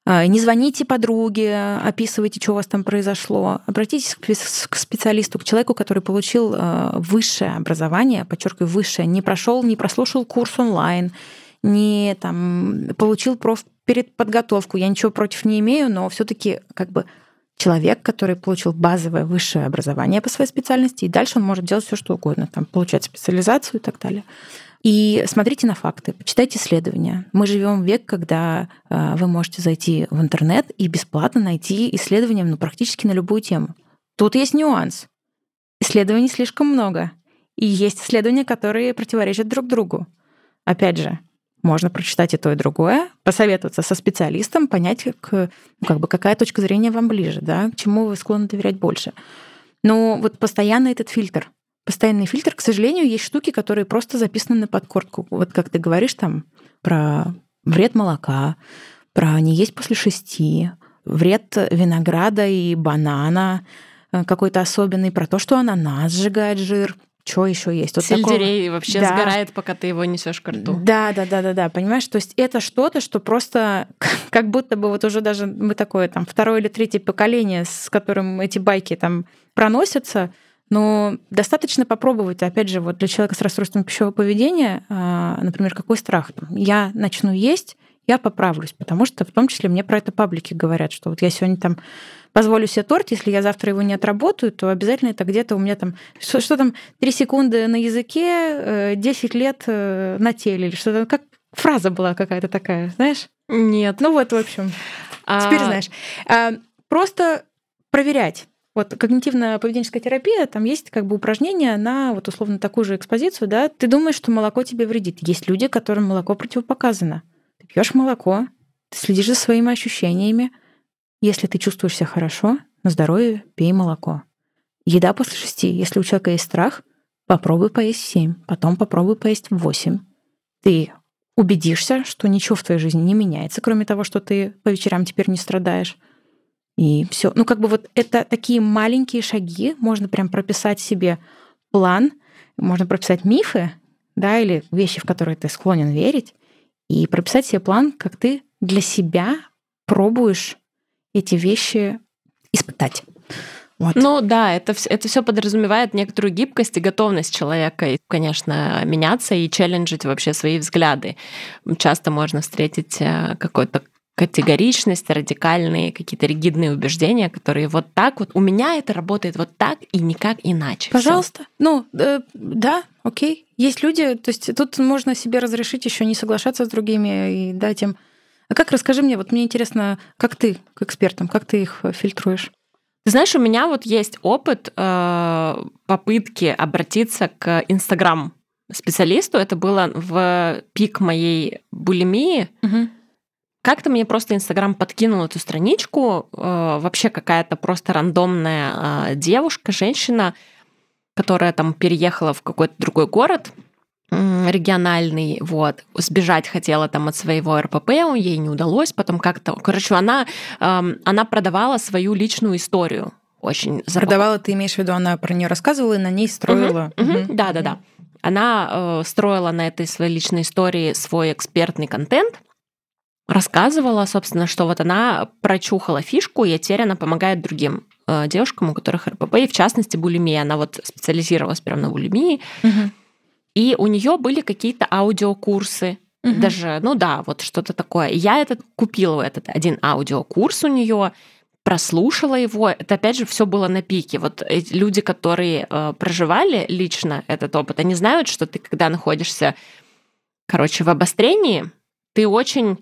Speaker 1: А, не звоните подруге, описывайте, что у вас там произошло. Обратитесь к специалисту, к человеку, который получил а, высшее образование, подчеркиваю, высшее, не прошел, не прослушал курс онлайн, не там, получил проф перед подготовку. Я ничего против не имею, но все-таки как бы человек, который получил базовое высшее образование по своей специальности, и дальше он может делать все, что угодно, там, получать специализацию и так далее. И смотрите на факты, почитайте исследования. Мы живем в век, когда э, вы можете зайти в интернет и бесплатно найти исследования ну, практически на любую тему. Тут есть нюанс. Исследований слишком много. И есть исследования, которые противоречат друг другу. Опять же, можно прочитать и то, и другое, посоветоваться со специалистом, понять, к, ну, как бы, какая точка зрения вам ближе, да, к чему вы склонны доверять больше. Но вот постоянно этот фильтр постоянный фильтр. К сожалению, есть штуки, которые просто записаны на подкорку. Вот как ты говоришь там про вред молока, про не есть после шести, вред винограда и банана э, какой-то особенный, про то, что ананас сжигает жир. Что еще есть?
Speaker 3: Вот Сельдерей такого... вообще да. сгорает, пока ты его несешь к рту.
Speaker 1: Да, да, да, да, да. Понимаешь, то есть это что-то, что просто как будто бы вот уже даже мы такое там второе или третье поколение, с которым эти байки там проносятся, но достаточно попробовать, опять же, вот для человека с расстройством пищевого поведения, а, например, какой страх? Я начну есть, я поправлюсь, потому что в том числе мне про это паблики говорят, что вот я сегодня там позволю себе торт, если я завтра его не отработаю, то обязательно это где-то у меня там, что, что там, 3 секунды на языке, 10 э, лет э, на теле, или что-то, как фраза была какая-то такая, знаешь?
Speaker 3: Нет.
Speaker 1: Ну вот, в общем, а... теперь знаешь. А, просто проверять. Вот когнитивно-поведенческая терапия, там есть как бы упражнения на вот условно такую же экспозицию, да, ты думаешь, что молоко тебе вредит. Есть люди, которым молоко противопоказано. Пьешь молоко, ты следишь за своими ощущениями. Если ты чувствуешь себя хорошо, на здоровье пей молоко. Еда после шести. Если у человека есть страх, попробуй поесть в семь, потом попробуй поесть в восемь. Ты убедишься, что ничего в твоей жизни не меняется, кроме того, что ты по вечерам теперь не страдаешь. И все. Ну, как бы вот это такие маленькие шаги. Можно прям прописать себе план, можно прописать мифы, да, или вещи, в которые ты склонен верить, и прописать себе план, как ты для себя пробуешь эти вещи испытать.
Speaker 3: Вот. Ну да, это, это все подразумевает некоторую гибкость и готовность человека, и, конечно, меняться и челленджить вообще свои взгляды. Часто можно встретить э, какой-то категоричность, радикальные какие-то ригидные убеждения, которые вот так вот, у меня это работает вот так и никак иначе.
Speaker 1: Пожалуйста. Всё. Ну, э, да, окей. Есть люди, то есть тут можно себе разрешить еще не соглашаться с другими и дать им. А как, расскажи мне, вот мне интересно, как ты, к экспертам, как ты их фильтруешь?
Speaker 3: Ты знаешь, у меня вот есть опыт э, попытки обратиться к Инстаграм специалисту. Это было в пик моей булимии. Угу как-то мне просто Инстаграм подкинул эту страничку, э, вообще какая-то просто рандомная э, девушка, женщина, которая там переехала в какой-то другой город, региональный, вот, сбежать хотела там от своего РПП, ей не удалось, потом как-то, короче, она, эм, она продавала свою личную историю, очень
Speaker 1: запал... Продавала, ты имеешь в виду, она про нее рассказывала и на ней строила.
Speaker 3: Да, да, да. Она э, строила на этой своей личной истории свой экспертный контент, рассказывала, собственно, что вот она прочухала фишку, и теперь она помогает другим э, девушкам, у которых РПП, и в частности булимия. Она вот специализировалась прямо на булимии. Угу. И у нее были какие-то аудиокурсы, угу. даже, ну да, вот что-то такое. Я этот купила этот один аудиокурс у нее, прослушала его. Это опять же все было на пике. Вот эти люди, которые э, проживали лично этот опыт, они знают, что ты, когда находишься, короче, в обострении, ты очень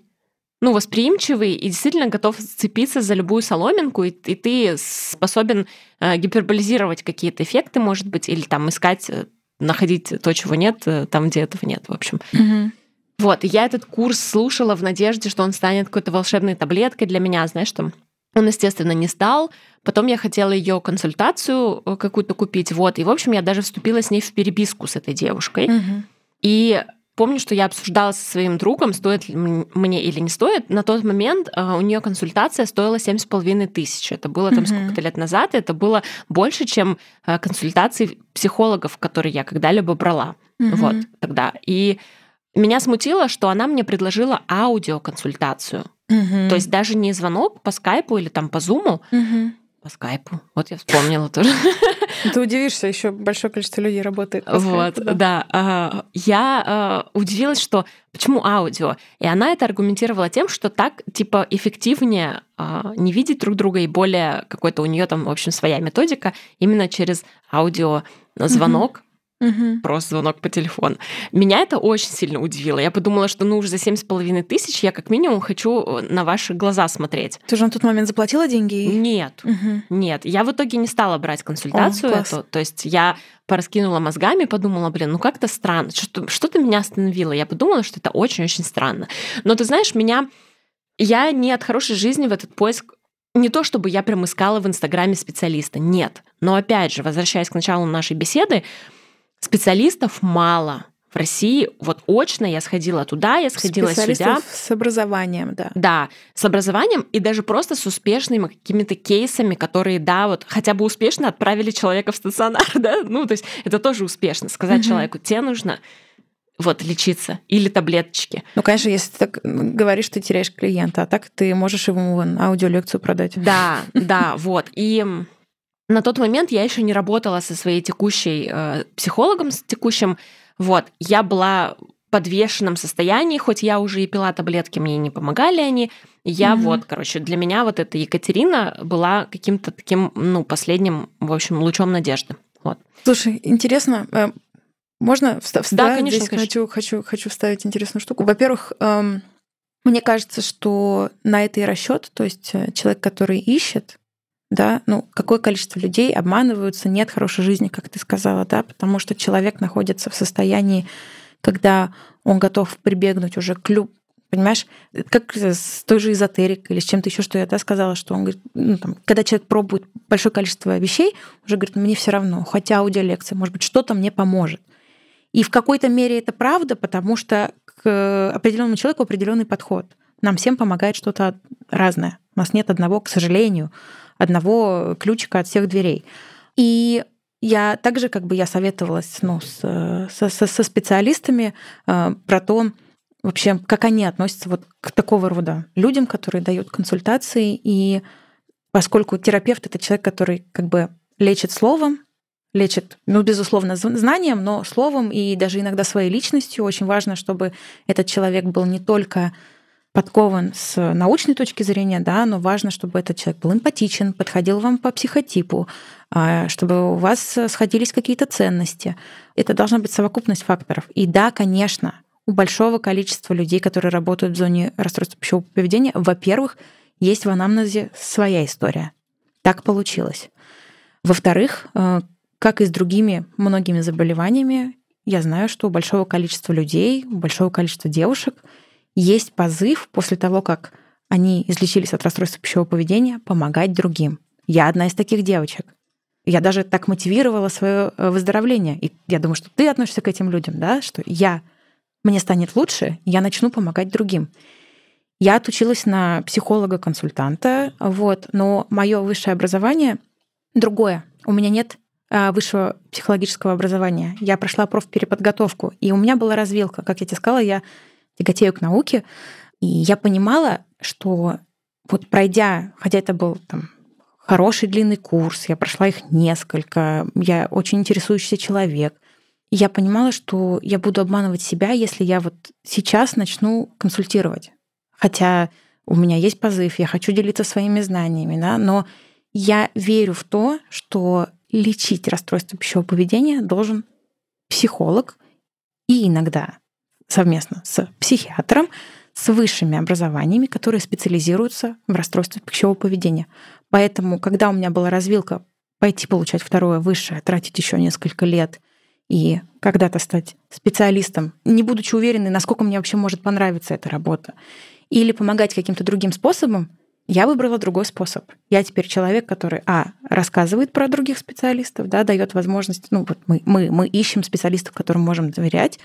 Speaker 3: ну, восприимчивый и действительно готов сцепиться за любую соломинку, и, и ты способен э, гиперболизировать какие-то эффекты, может быть, или там искать, э, находить то, чего нет, э, там, где этого нет, в общем.
Speaker 1: Угу.
Speaker 3: Вот, и я этот курс слушала в надежде, что он станет какой-то волшебной таблеткой для меня, знаешь, что он, естественно, не стал. Потом я хотела ее консультацию э, какую-то купить, вот, и, в общем, я даже вступила с ней в переписку с этой девушкой.
Speaker 1: Угу.
Speaker 3: И Помню, что я обсуждала со своим другом, стоит ли мне или не стоит. На тот момент а, у нее консультация стоила семь с половиной тысяч. Это было там mm-hmm. сколько-то лет назад, и это было больше, чем а, консультации психологов, которые я когда-либо брала. Mm-hmm. Вот тогда. И меня смутило, что она мне предложила аудиоконсультацию.
Speaker 1: Mm-hmm.
Speaker 3: То есть даже не звонок по скайпу или там по зуму,
Speaker 1: mm-hmm
Speaker 3: по скайпу. Вот я вспомнила тоже.
Speaker 1: Ты удивишься, еще большое количество людей работает.
Speaker 3: По вот, скайпу, да. да. Я удивилась, что почему аудио? И она это аргументировала тем, что так типа эффективнее а, не видеть друг друга и более какой-то у нее там, в общем, своя методика именно через аудио звонок,
Speaker 1: Угу.
Speaker 3: Просто звонок по телефону. Меня это очень сильно удивило. Я подумала, что ну уже за семь с половиной тысяч я как минимум хочу э, на ваши глаза смотреть.
Speaker 1: Ты же на тот момент заплатила деньги?
Speaker 3: Нет,
Speaker 1: угу.
Speaker 3: нет. Я в итоге не стала брать консультацию О, эту. То есть я пораскинула мозгами, подумала, блин, ну как-то странно. Что, что-то меня остановило. Я подумала, что это очень-очень странно. Но ты знаешь, меня... Я не от хорошей жизни в этот поиск не то чтобы я прям искала в Инстаграме специалиста, нет. Но опять же, возвращаясь к началу нашей беседы, Специалистов мало. В России вот очно я сходила туда, я сходила сюда.
Speaker 1: с образованием, да.
Speaker 3: Да, с образованием и даже просто с успешными какими-то кейсами, которые, да, вот хотя бы успешно отправили человека в стационар, да, ну, то есть это тоже успешно. Сказать угу. человеку, тебе нужно вот лечиться или таблеточки.
Speaker 1: Ну, конечно, если ты так говоришь, ты теряешь клиента, а так ты можешь ему вон, аудиолекцию продать.
Speaker 3: Да, да, вот. И на тот момент я еще не работала со своей текущей э, психологом, с текущим. Вот, я была в подвешенном состоянии, хоть я уже и пила таблетки, мне не помогали они. Я mm-hmm. вот, короче, для меня вот эта Екатерина была каким-то таким, ну, последним, в общем, лучом надежды. Вот.
Speaker 1: Слушай, интересно, э, можно вставить?
Speaker 3: Да, конечно,
Speaker 1: Здесь
Speaker 3: конечно.
Speaker 1: Хочу, хочу, хочу вставить интересную штуку. Во-первых, эм, мне кажется, что на это и расчет, то есть э, человек, который ищет, да, ну, какое количество людей обманываются, нет хорошей жизни, как ты сказала, да, потому что человек находится в состоянии, когда он готов прибегнуть уже к люб... Понимаешь, как с той же эзотерикой или с чем-то еще, что я да, сказала, что он говорит, ну, там, когда человек пробует большое количество вещей, уже говорит, мне все равно, хотя аудиолекция, может быть, что-то мне поможет. И в какой-то мере это правда, потому что к определенному человеку определенный подход. Нам всем помогает что-то разное. У нас нет одного, к сожалению, одного ключика от всех дверей. И я также как бы я советовалась ну, с, со, со специалистами э, про то, вообще, как они относятся вот к такого рода людям, которые дают консультации. И поскольку терапевт это человек, который как бы лечит словом, лечит, ну, безусловно, знанием, но словом и даже иногда своей личностью. Очень важно, чтобы этот человек был не только подкован с научной точки зрения, да, но важно, чтобы этот человек был эмпатичен, подходил вам по психотипу, а, чтобы у вас сходились какие-то ценности. Это должна быть совокупность факторов. И да, конечно, у большого количества людей, которые работают в зоне расстройства пищевого поведения, во-первых, есть в анамнезе своя история. Так получилось. Во-вторых, э, как и с другими многими заболеваниями, я знаю, что у большого количества людей, у большого количества девушек — есть позыв после того, как они излечились от расстройства пищевого поведения, помогать другим. Я одна из таких девочек. Я даже так мотивировала свое э, выздоровление. И я думаю, что ты относишься к этим людям, да, что я, мне станет лучше, я начну помогать другим. Я отучилась на психолога-консультанта, вот, но мое высшее образование другое. У меня нет а, высшего психологического образования. Я прошла профпереподготовку, и у меня была развилка. Как я тебе сказала, я тяготею к науке, и я понимала, что вот пройдя, хотя это был там хороший длинный курс, я прошла их несколько, я очень интересующийся человек, я понимала, что я буду обманывать себя, если я вот сейчас начну консультировать. Хотя у меня есть позыв, я хочу делиться своими знаниями, да, но я верю в то, что лечить расстройство пищевого поведения должен психолог и иногда совместно с психиатром, с высшими образованиями, которые специализируются в расстройстве пищевого поведения. Поэтому, когда у меня была развилка пойти получать второе высшее, тратить еще несколько лет и когда-то стать специалистом, не будучи уверенной, насколько мне вообще может понравиться эта работа, или помогать каким-то другим способом, я выбрала другой способ. Я теперь человек, который, а, рассказывает про других специалистов, да, дает возможность, ну вот мы, мы, мы ищем специалистов, которым можем доверять,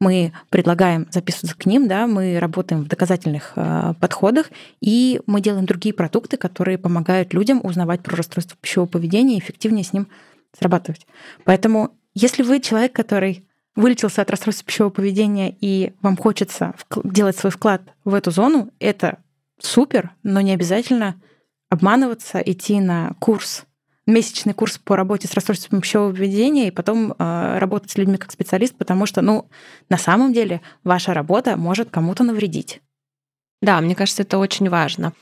Speaker 1: мы предлагаем записываться к ним, да, мы работаем в доказательных э, подходах, и мы делаем другие продукты, которые помогают людям узнавать про расстройство пищевого поведения и эффективнее с ним срабатывать. Поэтому, если вы человек, который вылечился от расстройства пищевого поведения, и вам хочется делать свой вклад в эту зону, это супер, но не обязательно обманываться, идти на курс, месячный курс по работе с расстройством пищевого поведения и потом э, работать с людьми как специалист, потому что, ну, на самом деле ваша работа может кому-то навредить.
Speaker 3: Да, мне кажется, это очень важно.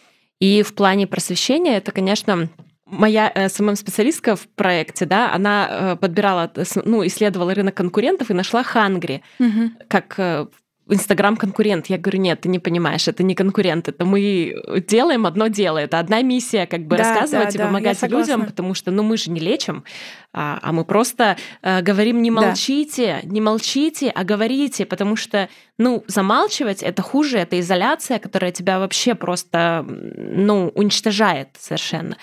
Speaker 3: И в плане просвещения это, конечно, моя э, SMM-специалистка в проекте, да, она э, подбирала, ну, исследовала рынок конкурентов и нашла Hungrie угу. как э, Инстаграм-конкурент. Я говорю, нет, ты не понимаешь, это не конкурент, это мы делаем одно дело, это одна миссия, как бы да, рассказывать да, и помогать людям, потому что, ну, мы же не лечим, а, а мы просто э, говорим, не молчите, да. не молчите, а говорите, потому что, ну, замалчивать это хуже, это изоляция, которая тебя вообще просто, ну, уничтожает совершенно.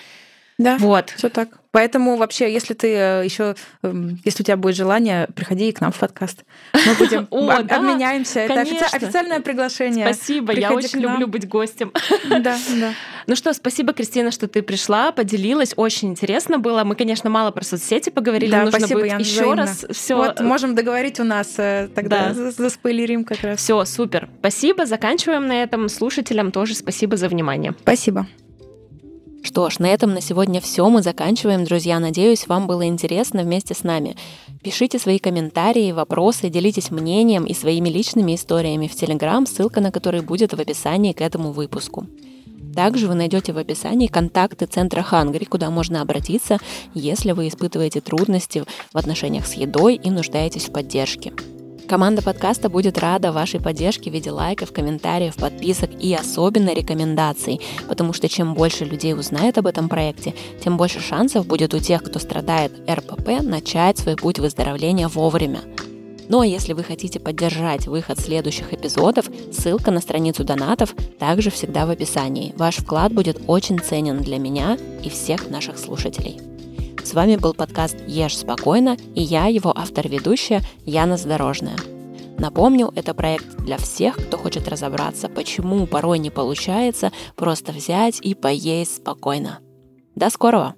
Speaker 1: Да, вот. все так. Поэтому вообще, если ты э, еще, эм, если у тебя будет желание, приходи к нам в подкаст. Мы будем О, об, да, обменяемся. Это официальное приглашение.
Speaker 3: Спасибо, Приходи я очень люблю быть гостем.
Speaker 1: Да, да.
Speaker 3: Ну что, спасибо, Кристина, что ты пришла, поделилась. Очень интересно было. Мы, конечно, мало про соцсети поговорили. Да, Нужно спасибо, будет еще раз все.
Speaker 1: Вот можем договорить у нас э, тогда да. заспойлерим как раз.
Speaker 3: Все, супер. Спасибо. Заканчиваем на этом. Слушателям тоже спасибо за внимание.
Speaker 1: Спасибо.
Speaker 4: Что ж, на этом на сегодня все. Мы заканчиваем, друзья. Надеюсь, вам было интересно вместе с нами. Пишите свои комментарии, вопросы, делитесь мнением и своими личными историями в Телеграм, ссылка на который будет в описании к этому выпуску. Также вы найдете в описании контакты Центра Хангри, куда можно обратиться, если вы испытываете трудности в отношениях с едой и нуждаетесь в поддержке. Команда подкаста будет рада вашей поддержке в виде лайков, комментариев, подписок и особенно рекомендаций, потому что чем больше людей узнает об этом проекте, тем больше шансов будет у тех, кто страдает РПП, начать свой путь выздоровления вовремя. Ну а если вы хотите поддержать выход следующих эпизодов, ссылка на страницу донатов также всегда в описании. Ваш вклад будет очень ценен для меня и всех наших слушателей. С вами был подкаст «Ешь спокойно» и я, его автор-ведущая Яна Задорожная. Напомню, это проект для всех, кто хочет разобраться, почему порой не получается просто взять и поесть спокойно. До скорого!